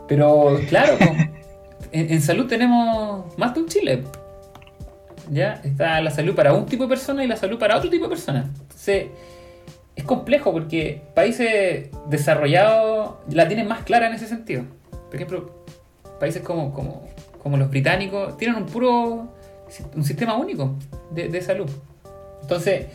Pero claro, en salud tenemos más de un Chile. ¿Ya? Está la salud para un tipo de persona y la salud para otro tipo de persona. Entonces, es complejo porque países desarrollados la tienen más clara en ese sentido. Por ejemplo, países como, como, como los británicos tienen un puro un sistema único de, de salud. Entonces,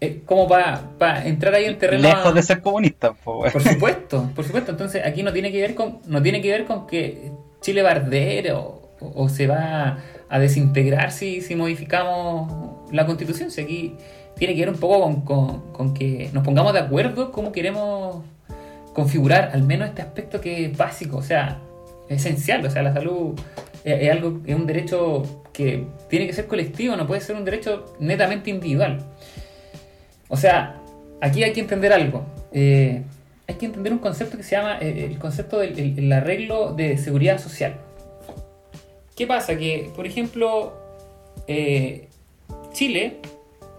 eh, como para entrar ahí en terreno. Lejos de ser comunista. Por supuesto, por supuesto. Entonces aquí no tiene que ver con, no tiene que ver con que Chile va a arder o, o- o se va a desintegrar si, si modificamos la constitución. Si aquí tiene que ver un poco con, con- con que nos pongamos de acuerdo cómo queremos configurar al menos este aspecto que es básico, o sea, esencial. O sea, la salud es, es algo, es un derecho que tiene que ser colectivo, no puede ser un derecho netamente individual. O sea, aquí hay que entender algo. Eh, hay que entender un concepto que se llama eh, el concepto del el- el arreglo de seguridad social. ¿Qué pasa? Que, por ejemplo, eh, Chile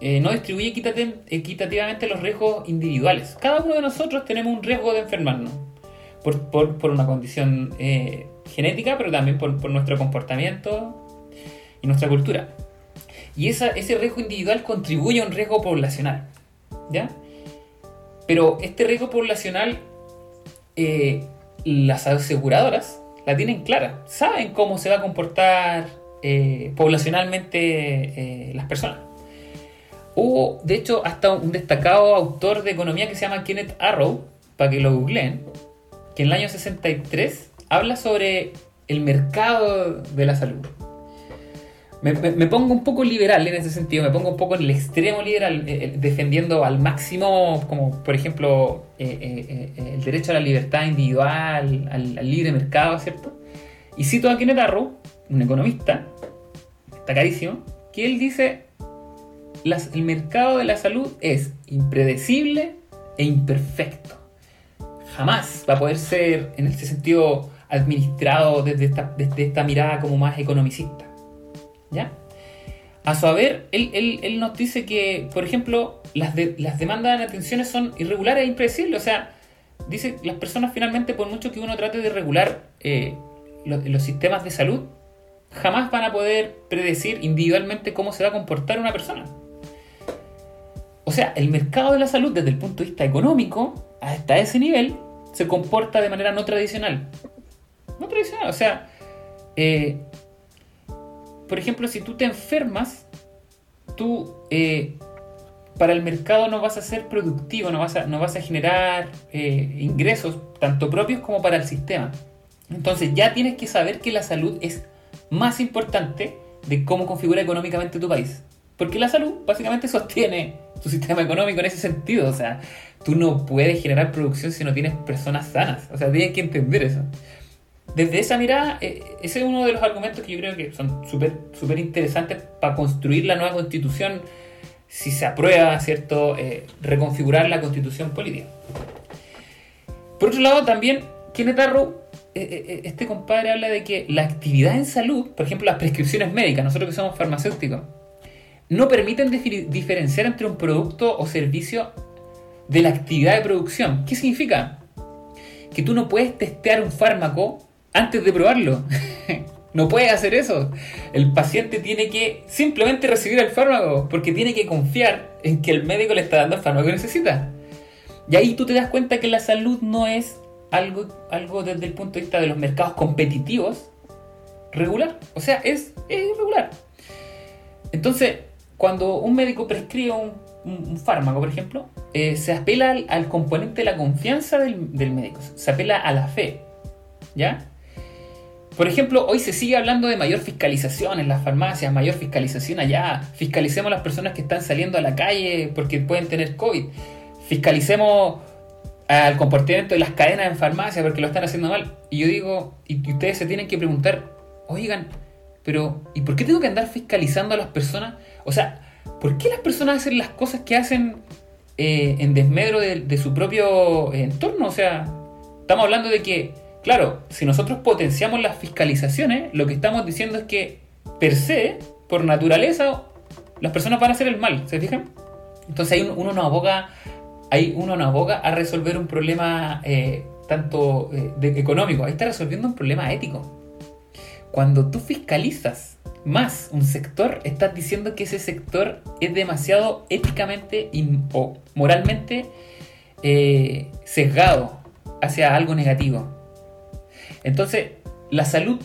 eh, no distribuye equitati- equitativamente los riesgos individuales. Cada uno de nosotros tenemos un riesgo de enfermarnos por, por- por una condición eh, genética, pero también por, por nuestro comportamiento y nuestra cultura. Y ese riesgo individual contribuye a un riesgo poblacional. ¿Ya? Pero este riesgo poblacional, eh, las aseguradoras la tienen clara. Saben cómo se va a comportar eh, poblacionalmente eh, las personas. Hubo, de hecho, hasta un destacado autor de economía que se llama Kenneth Arrow, para que lo googleen, que en el año 63 habla sobre el mercado de la salud. Me, pongo un poco liberal en ese sentido, me pongo un poco en el extremo liberal, eh, eh, defendiendo al máximo, como por ejemplo, eh, el derecho a la libertad individual, al, libre mercado, ¿cierto? Y cito a Kenneth Arrow, un economista, está carísimo, que él dice, el mercado de la salud es impredecible e imperfecto. Jamás va a poder ser, en este sentido, administrado desde esta, mirada como más economicista. ¿Ya? A su haber, él, nos dice que, por ejemplo, las, de- las demandas de atenciones son irregulares e impredecibles. O sea, dice las personas finalmente, por mucho que uno trate de regular eh, lo- los sistemas de salud, jamás van a poder predecir individualmente cómo se va a comportar una persona. O sea, el mercado de la salud desde el punto de vista económico, hasta ese nivel, se comporta de manera no tradicional. No tradicional, o sea, eh, por ejemplo, si tú te enfermas, tú eh, para el mercado no vas a ser productivo, no vas a, no vas a generar eh, ingresos, tanto propios como para el sistema. Entonces ya tienes que saber que la salud es más importante de cómo configura económicamente tu país. Porque la salud básicamente sostiene tu sistema económico en ese sentido. O sea, tú no puedes generar producción si no tienes personas sanas. O sea, tienes que entender eso. Desde esa mirada, eh, ese es uno de los argumentos que yo creo que son súper súper interesantes para construir la nueva constitución si se aprueba, ¿cierto?, eh, reconfigurar la constitución política. Por otro lado, también, Kenneth Arrow, eh, eh, este compadre habla de que la actividad en salud, por ejemplo, las prescripciones médicas, nosotros que somos farmacéuticos, no permiten diferenciar entre un producto o servicio de la actividad de producción. ¿Qué significa? Que tú no puedes testear un fármaco antes de probarlo. <laughs> no puedes hacer eso. El paciente tiene que simplemente recibir el fármaco porque tiene que confiar en que el médico le está dando el fármaco que necesita. Y ahí tú te das cuenta que la salud no es algo, algo desde el punto de vista de los mercados competitivos regular. O sea, es, es irregular. Entonces, cuando un médico prescribe un, fármaco, por ejemplo, eh, se apela al, componente de la confianza del médico, se apela a la fe. ¿Ya? Por ejemplo, hoy se sigue hablando de mayor fiscalización en las farmacias, mayor fiscalización allá. Fiscalicemos a las personas que están saliendo a la calle porque pueden tener COVID. Fiscalicemos al comportamiento de las cadenas en farmacia porque lo están haciendo mal. Y yo digo, y, ustedes se tienen que preguntar, oigan, pero ¿y por qué tengo que andar fiscalizando a las personas? O sea, ¿por qué las personas hacen las cosas que hacen eh, en desmedro de, de su propio entorno? O sea, estamos hablando de que, claro, si nosotros potenciamos las fiscalizaciones, lo que estamos diciendo es que, per se, por naturaleza, las personas van a hacer el mal, ¿se fijan? Entonces ahí uno, no aboga, ahí uno no aboga a resolver un problema eh, tanto eh, de- económico, ahí está resolviendo un problema ético. Cuando tú fiscalizas más un sector, estás diciendo que ese sector es demasiado éticamente o moralmente eh, sesgado hacia algo negativo. Entonces, la salud,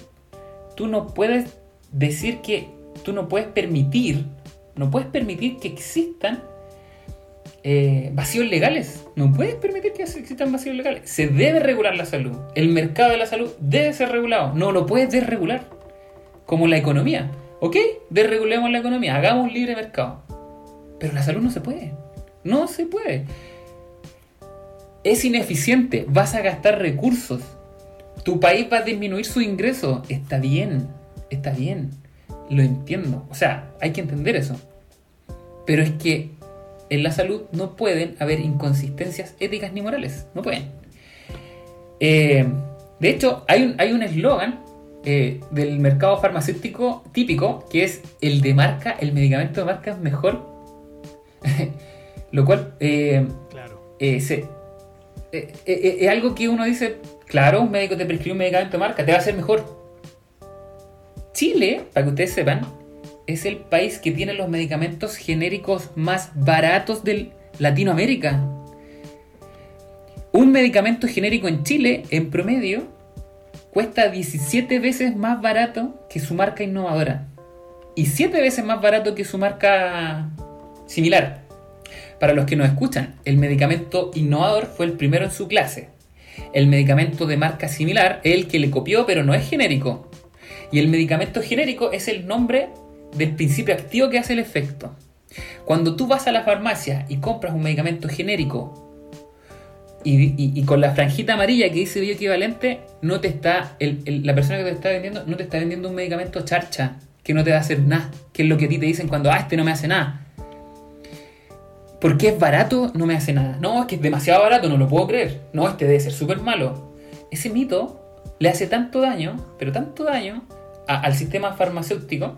tú no puedes decir que tú no puedes permitir, no puedes permitir que existan eh, vacíos legales. No puedes permitir que existan vacíos legales. Se debe regular la salud. El mercado de la salud debe ser regulado. No lo puedes desregular. Como la economía. ¿Ok? Desregulemos la economía. Hagamos libre mercado. Pero la salud no se puede. No se puede. Es ineficiente. Vas a gastar recursos. Tu país va a disminuir su ingreso. Está bien. Está bien. Lo entiendo. O sea, hay que entender eso. Pero es que en la salud no pueden haber inconsistencias éticas ni morales. No pueden. Eh, de hecho, hay un hay un eslogan eh, del mercado farmacéutico típico que es el de marca, el medicamento de marca es mejor <laughs> Lo cual eh, Claro. se- es algo que uno dice, claro, un médico te prescribe un medicamento de marca, te va a hacer mejor. Chile, para que ustedes sepan, es el país que tiene los medicamentos genéricos más baratos de Latinoamérica. Un medicamento genérico en Chile, en promedio, cuesta 17 veces más barato que su marca innovadora. Y 7 veces más barato que su marca similar. Para los que nos escuchan, el medicamento innovador fue el primero en su clase. El medicamento de marca similar es el que le copió, pero no es genérico. Y el medicamento genérico es el nombre del principio activo que hace el efecto. Cuando tú vas a la farmacia y compras un medicamento genérico y, con la franjita amarilla que dice bioequivalente, no te está, el- el- la persona que te está vendiendo no te está vendiendo un medicamento charcha que no te va a hacer nada, que es lo que a ti te dicen cuando, ah, este no me hace nada. Porque es barato, no me hace nada. No, es que es demasiado barato, no lo puedo creer. No, este debe ser súper malo. Ese mito le hace tanto daño, pero tanto daño al sistema farmacéutico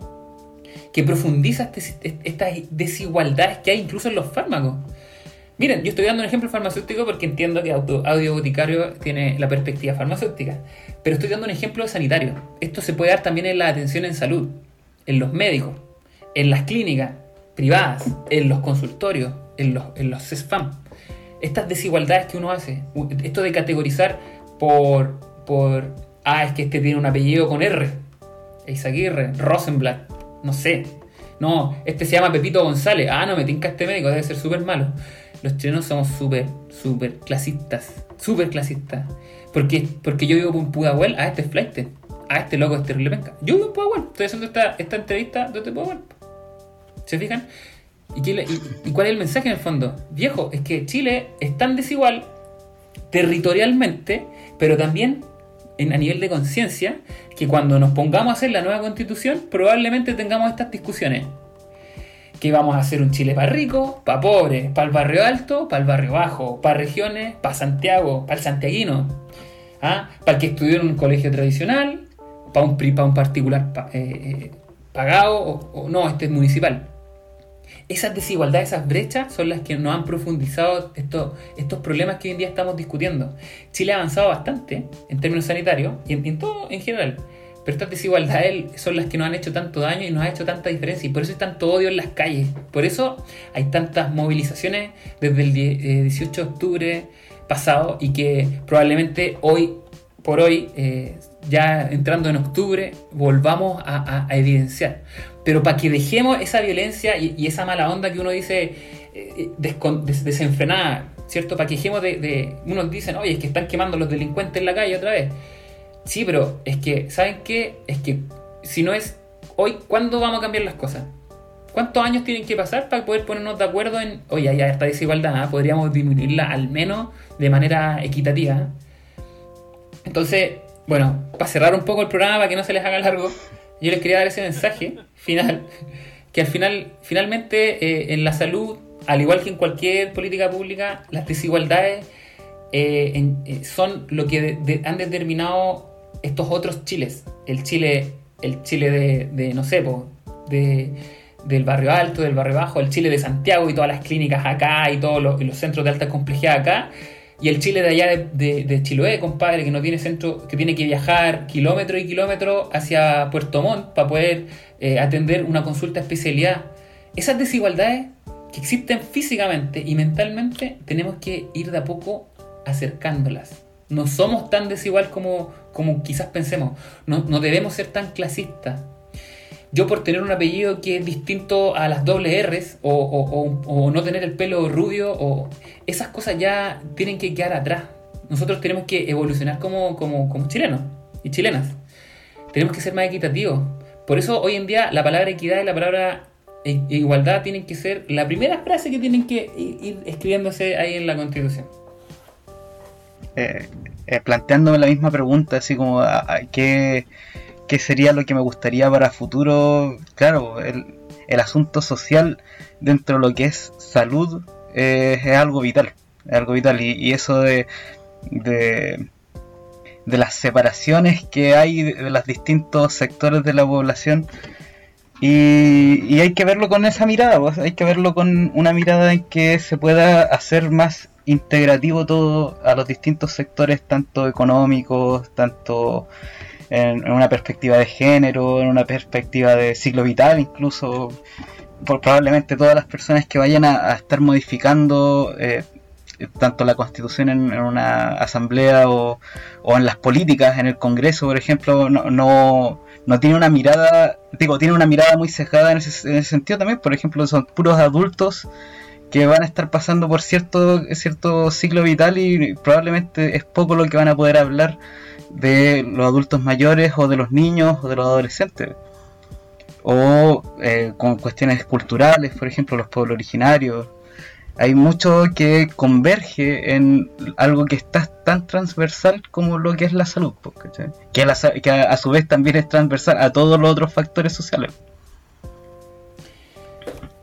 que profundiza este estas desigualdades que hay incluso en los fármacos. Miren, yo estoy dando un ejemplo farmacéutico porque entiendo que auto- Audio Boticario tiene la perspectiva farmacéutica, pero estoy dando un ejemplo sanitario. Esto se puede dar también en la atención en salud, en los médicos, en las clínicas privadas, en los consultorios, en los, en los CESFAM. Estas desigualdades que uno hace, esto de categorizar por, por, ah, es que este tiene un apellido con R, Eizaguirre, Rosenblatt, no sé. No, este se llama Pepito González. Ah, no, me tinca este médico, debe ser súper malo. Los chilenos somos súper, súper clasistas. Súper clasistas. Porque, porque yo vivo en Pudahuel, ah, este es flight. Ah, este loco es terrible penca. Yo vivo en Pudahuel, estoy haciendo esta, esta entrevista desde Pudahuel. ¿Se fijan? ¿Y, cuál es el mensaje en el fondo? Viejo, es que Chile es tan desigual territorialmente, pero también en, a nivel de conciencia, que cuando nos pongamos a hacer la nueva constitución, probablemente tengamos estas discusiones. Que vamos a hacer un Chile para rico, para pobre, para el barrio alto, para el barrio bajo, para regiones, para Santiago, para el santiaguino, ¿ah? para el que estudió en un colegio tradicional, para un, para un particular pa- eh, eh, pagado, o no, este es municipal. Esas desigualdades, esas brechas son las que nos han profundizado estos, estos problemas que hoy en día estamos discutiendo. Chile ha avanzado bastante en términos sanitarios y en, todo en general. Pero estas desigualdades son las que nos han hecho tanto daño y nos ha hecho tanta diferencia. Y por eso hay tanto odio en las calles. Por eso hay tantas movilizaciones desde el die- eh, 18 de octubre pasado y que probablemente hoy por hoy, eh, ya entrando en octubre, volvamos a evidenciar. Pero para que dejemos esa violencia y, y esa mala onda que uno dice eh, descon- des- desenfrenada, ¿cierto? Para que dejemos de, de- Unos dicen, oye, es que están quemando los delincuentes en la calle otra vez. Sí, pero es que, ¿saben qué? Es que si no es hoy, ¿cuándo vamos a cambiar las cosas? ¿Cuántos años tienen que pasar para poder ponernos de acuerdo en, oye, ya esta desigualdad, ¿ah? podríamos disminuirla al menos de manera equitativa? Entonces, bueno, para cerrar un poco el programa, para que no se les haga largo, yo les quería dar ese mensaje final, que al final, finalmente, eh, en la salud, al igual que en cualquier política pública, las desigualdades eh, eh, son lo que han determinado estos otros Chiles. El Chile, el Chile de, no sé, de, del barrio alto, del barrio bajo, el Chile de Santiago y todas las clínicas acá y todos los, y los centros de alta complejidad acá. Y el Chile de allá de, de- de Chiloé, compadre, que no tiene centro, que tiene que viajar kilómetros y kilómetros hacia Puerto Montt para poder eh, atender una consulta especialidad. Esas desigualdades que existen físicamente y mentalmente, tenemos que ir de a poco acercándolas. No somos tan desigual como, como quizás pensemos. No, no debemos ser tan clasistas. Yo por tener un apellido que es distinto a las doble R's o, o- o- no tener el pelo rubio, o esas cosas ya tienen que quedar atrás. Nosotros tenemos que evolucionar como, como, chilenos y chilenas. Tenemos que ser más equitativos. Por eso hoy en día la palabra equidad y la palabra i- igualdad tienen que ser la primera frase que tienen que ir, escribiéndose ahí en la constitución. eh, eh, planteándome la misma pregunta, así como ¿qué, qué sería lo que me gustaría para futuro. Claro, el, el asunto social dentro de lo que es salud eh, es algo vital, es algo vital y, eso de, de de las separaciones que hay de los distintos sectores de la población Y, y hay que verlo con esa mirada, pues, hay que verlo con una mirada en que se pueda hacer más integrativo todo a los distintos sectores, tanto económicos, tanto en, una perspectiva de género, en una perspectiva de ciclo vital, incluso por probablemente todas las personas que vayan a, estar modificando eh, tanto la constitución en, en una asamblea o, o en las políticas, en el Congreso, por ejemplo, no, no, no tiene una mirada, digo, tiene una mirada muy cejada en ese, en ese sentido también, por ejemplo, son puros adultos que van a estar pasando por cierto, cierto ciclo vital y probablemente es poco lo que van a poder hablar de los adultos mayores o de los niños o de los adolescentes. O eh, con cuestiones culturales, por ejemplo, los pueblos originarios. Hay mucho que converge en algo que está tan transversal como lo que es la salud, ¿cachai? que, a su vez también es transversal a todos los otros factores sociales.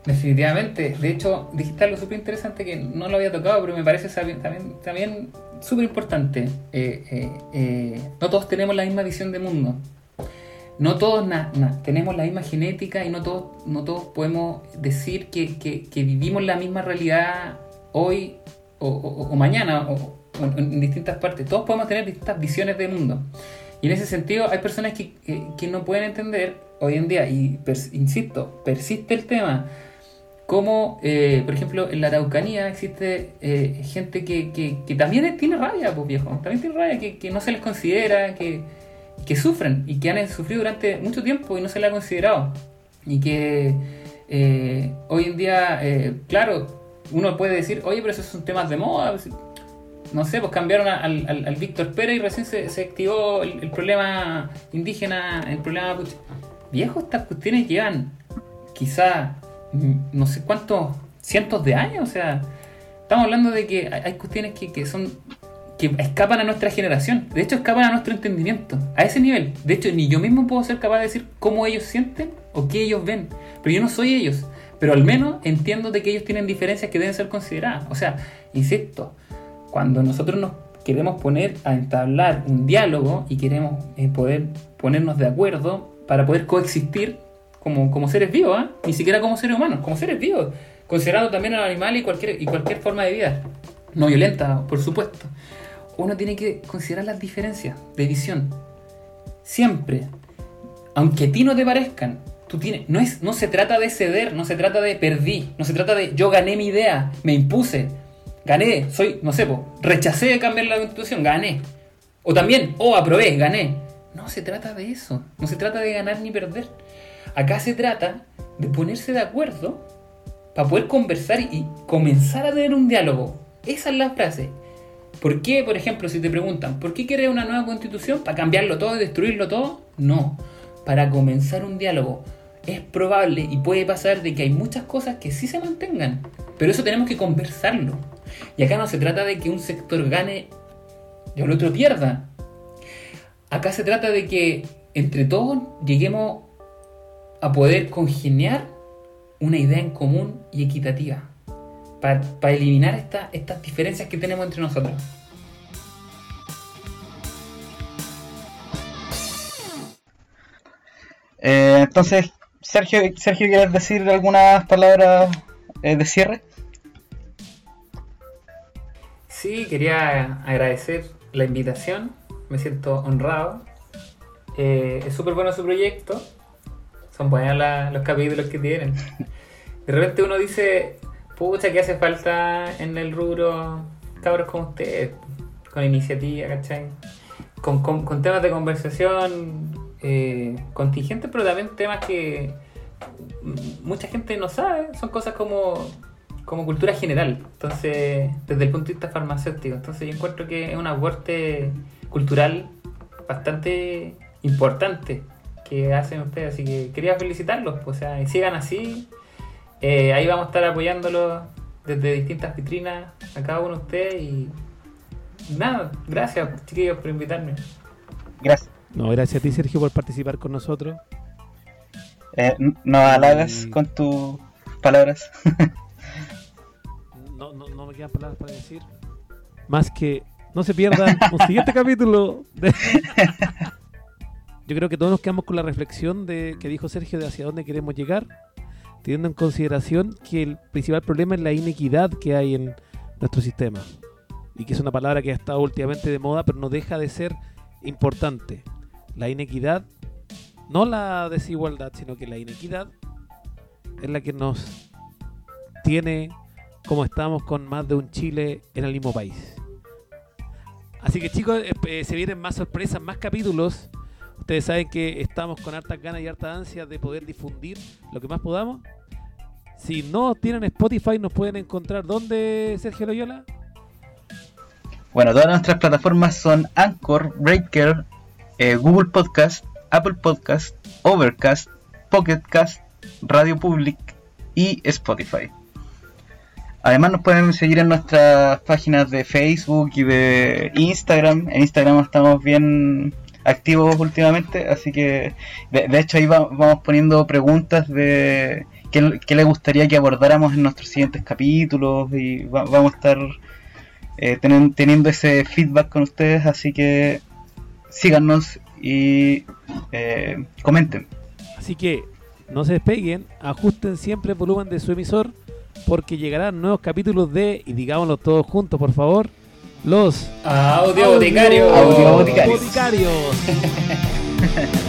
Definitivamente. De hecho, dijiste algo súper interesante que no lo había tocado, pero me parece también, también súper importante. Eh, eh, eh, no todos tenemos la misma visión de mundo. No todos na- na- tenemos la misma genética y no todos, no todos podemos decir que, que- que vivimos la misma realidad hoy o, o- o mañana o, en, en distintas partes. Todos podemos tener distintas visiones del mundo. Y en ese sentido hay personas que, que- que no pueden entender hoy en día, y pers- insisto, persiste el tema, como eh, por ejemplo en la Araucanía existe eh, gente que, que- también tiene rabia, pues viejo, también tiene rabia, que, que no se les considera, que, sufren y que han sufrido durante mucho tiempo y no se les ha considerado. Y que eh, hoy en día, claro, uno puede decir, oye, pero esos son temas de moda. pues, no sé, pues cambiaron al, al, al Víctor Pérez y recién se, se activó el, el problema indígena, el problema. Viejo, estas cuestiones llevan quizá no sé cuántos cientos de años. O sea, estamos hablando de que hay, cuestiones que, que son que escapan a nuestra generación. De hecho, escapan a nuestro entendimiento. A ese nivel. De hecho, ni yo mismo puedo ser capaz de decir cómo ellos sienten o qué ellos ven. Pero yo no soy ellos. Pero al menos entiendo de que ellos tienen diferencias que deben ser consideradas. O sea, insisto, cuando nosotros nos queremos poner a entablar un diálogo y queremos eh, poder ponernos de acuerdo para poder coexistir como, como seres vivos, ¿ah? ni siquiera como seres humanos, como seres vivos, considerando también al animal y cualquier, y cualquier forma de vida, no violenta, por supuesto. Uno tiene que considerar las diferencias de visión. Siempre, aunque a ti no te parezcan, tú tienes, no, es, no se trata de ceder, no se trata de perdí, no se trata de yo gané mi idea, me impuse, gané, soy, no sé, po, rechacé de cambiar la constitución, gané. O también, oh, aprobé, gané. No se trata de eso, no se trata de ganar ni perder. Acá se trata de ponerse de acuerdo para poder conversar y comenzar a tener un diálogo. Esa es la frase. ¿Por qué, por ejemplo, si te preguntan, ¿por qué quieres una nueva constitución? ¿Para cambiarlo todo y destruirlo todo? No, para comenzar un diálogo. Es probable y puede pasar de que hay muchas cosas que sí se mantengan, pero eso tenemos que conversarlo. Y acá no se trata de que un sector gane y el otro pierda. Acá se trata de que entre todos lleguemos a poder congeniar una idea en común y equitativa para eliminar esta- estas diferencias que tenemos entre nosotros. Eh, entonces, Sergio, Sergio, ¿quieres decir algunas palabras eh, de cierre? Sí, quería agradecer la invitación, me siento honrado. Eh, es súper bueno su proyecto, son buenos la- los capítulos que tienen. De repente uno dice, pucha, que hace falta en el rubro cabros como ustedes, con iniciativa, ¿cachai? Con, con- temas de conversación eh, contingentes, pero también temas que mucha gente no sabe, son cosas como, como cultura general, entonces, desde el punto de vista farmacéutico. Entonces yo encuentro que es un aporte cultural bastante importante que hacen ustedes, así que quería felicitarlos, pues, o sea, y sigan así. Eh, ahí vamos a estar apoyándolos desde distintas vitrinas a cada uno de ustedes y nada, gracias chiquillos por invitarme. Gracias. No, gracias a ti, Sergio, por participar con nosotros. Eh, ¿Nos halagas con tus palabras? <laughs> No, no, no me quedan palabras para decir. Más que no se pierdan un siguiente capítulo de, <laughs> yo creo que todos nos quedamos con la reflexión de que dijo Sergio de hacia dónde queremos llegar, teniendo en consideración que el principal problema es la inequidad que hay en nuestro sistema. Y que es una palabra que ha estado últimamente de moda, pero no deja de ser importante. La inequidad, no la desigualdad, sino que la inequidad es la que nos tiene como estamos con más de un Chile en el mismo país. Así que chicos, eh, eh, se vienen más sorpresas, más capítulos. Ustedes saben que estamos con hartas ganas y harta ansia de poder difundir lo que más podamos. Si no tienen Spotify, nos pueden encontrar. ¿Dónde, Sergio Loyola? Bueno, todas nuestras plataformas son Anchor, Breaker, eh, Google Podcast, Apple Podcast, Overcast, Pocketcast, Radio Public y Spotify. Además nos pueden seguir en nuestras páginas de Facebook y de Instagram. En Instagram estamos bien activos últimamente, así que de, hecho ahí vamos poniendo preguntas de qué, qué, le gustaría que abordáramos en nuestros siguientes capítulos y vamos a estar eh, teniendo ese feedback con ustedes, así que síganos y eh, comenten. Así que no se despeguen, ajusten siempre el volumen de su emisor porque llegarán nuevos capítulos de, y digámoslo todos juntos por favor, los audio boticarios. Audio boticarios. <laughs>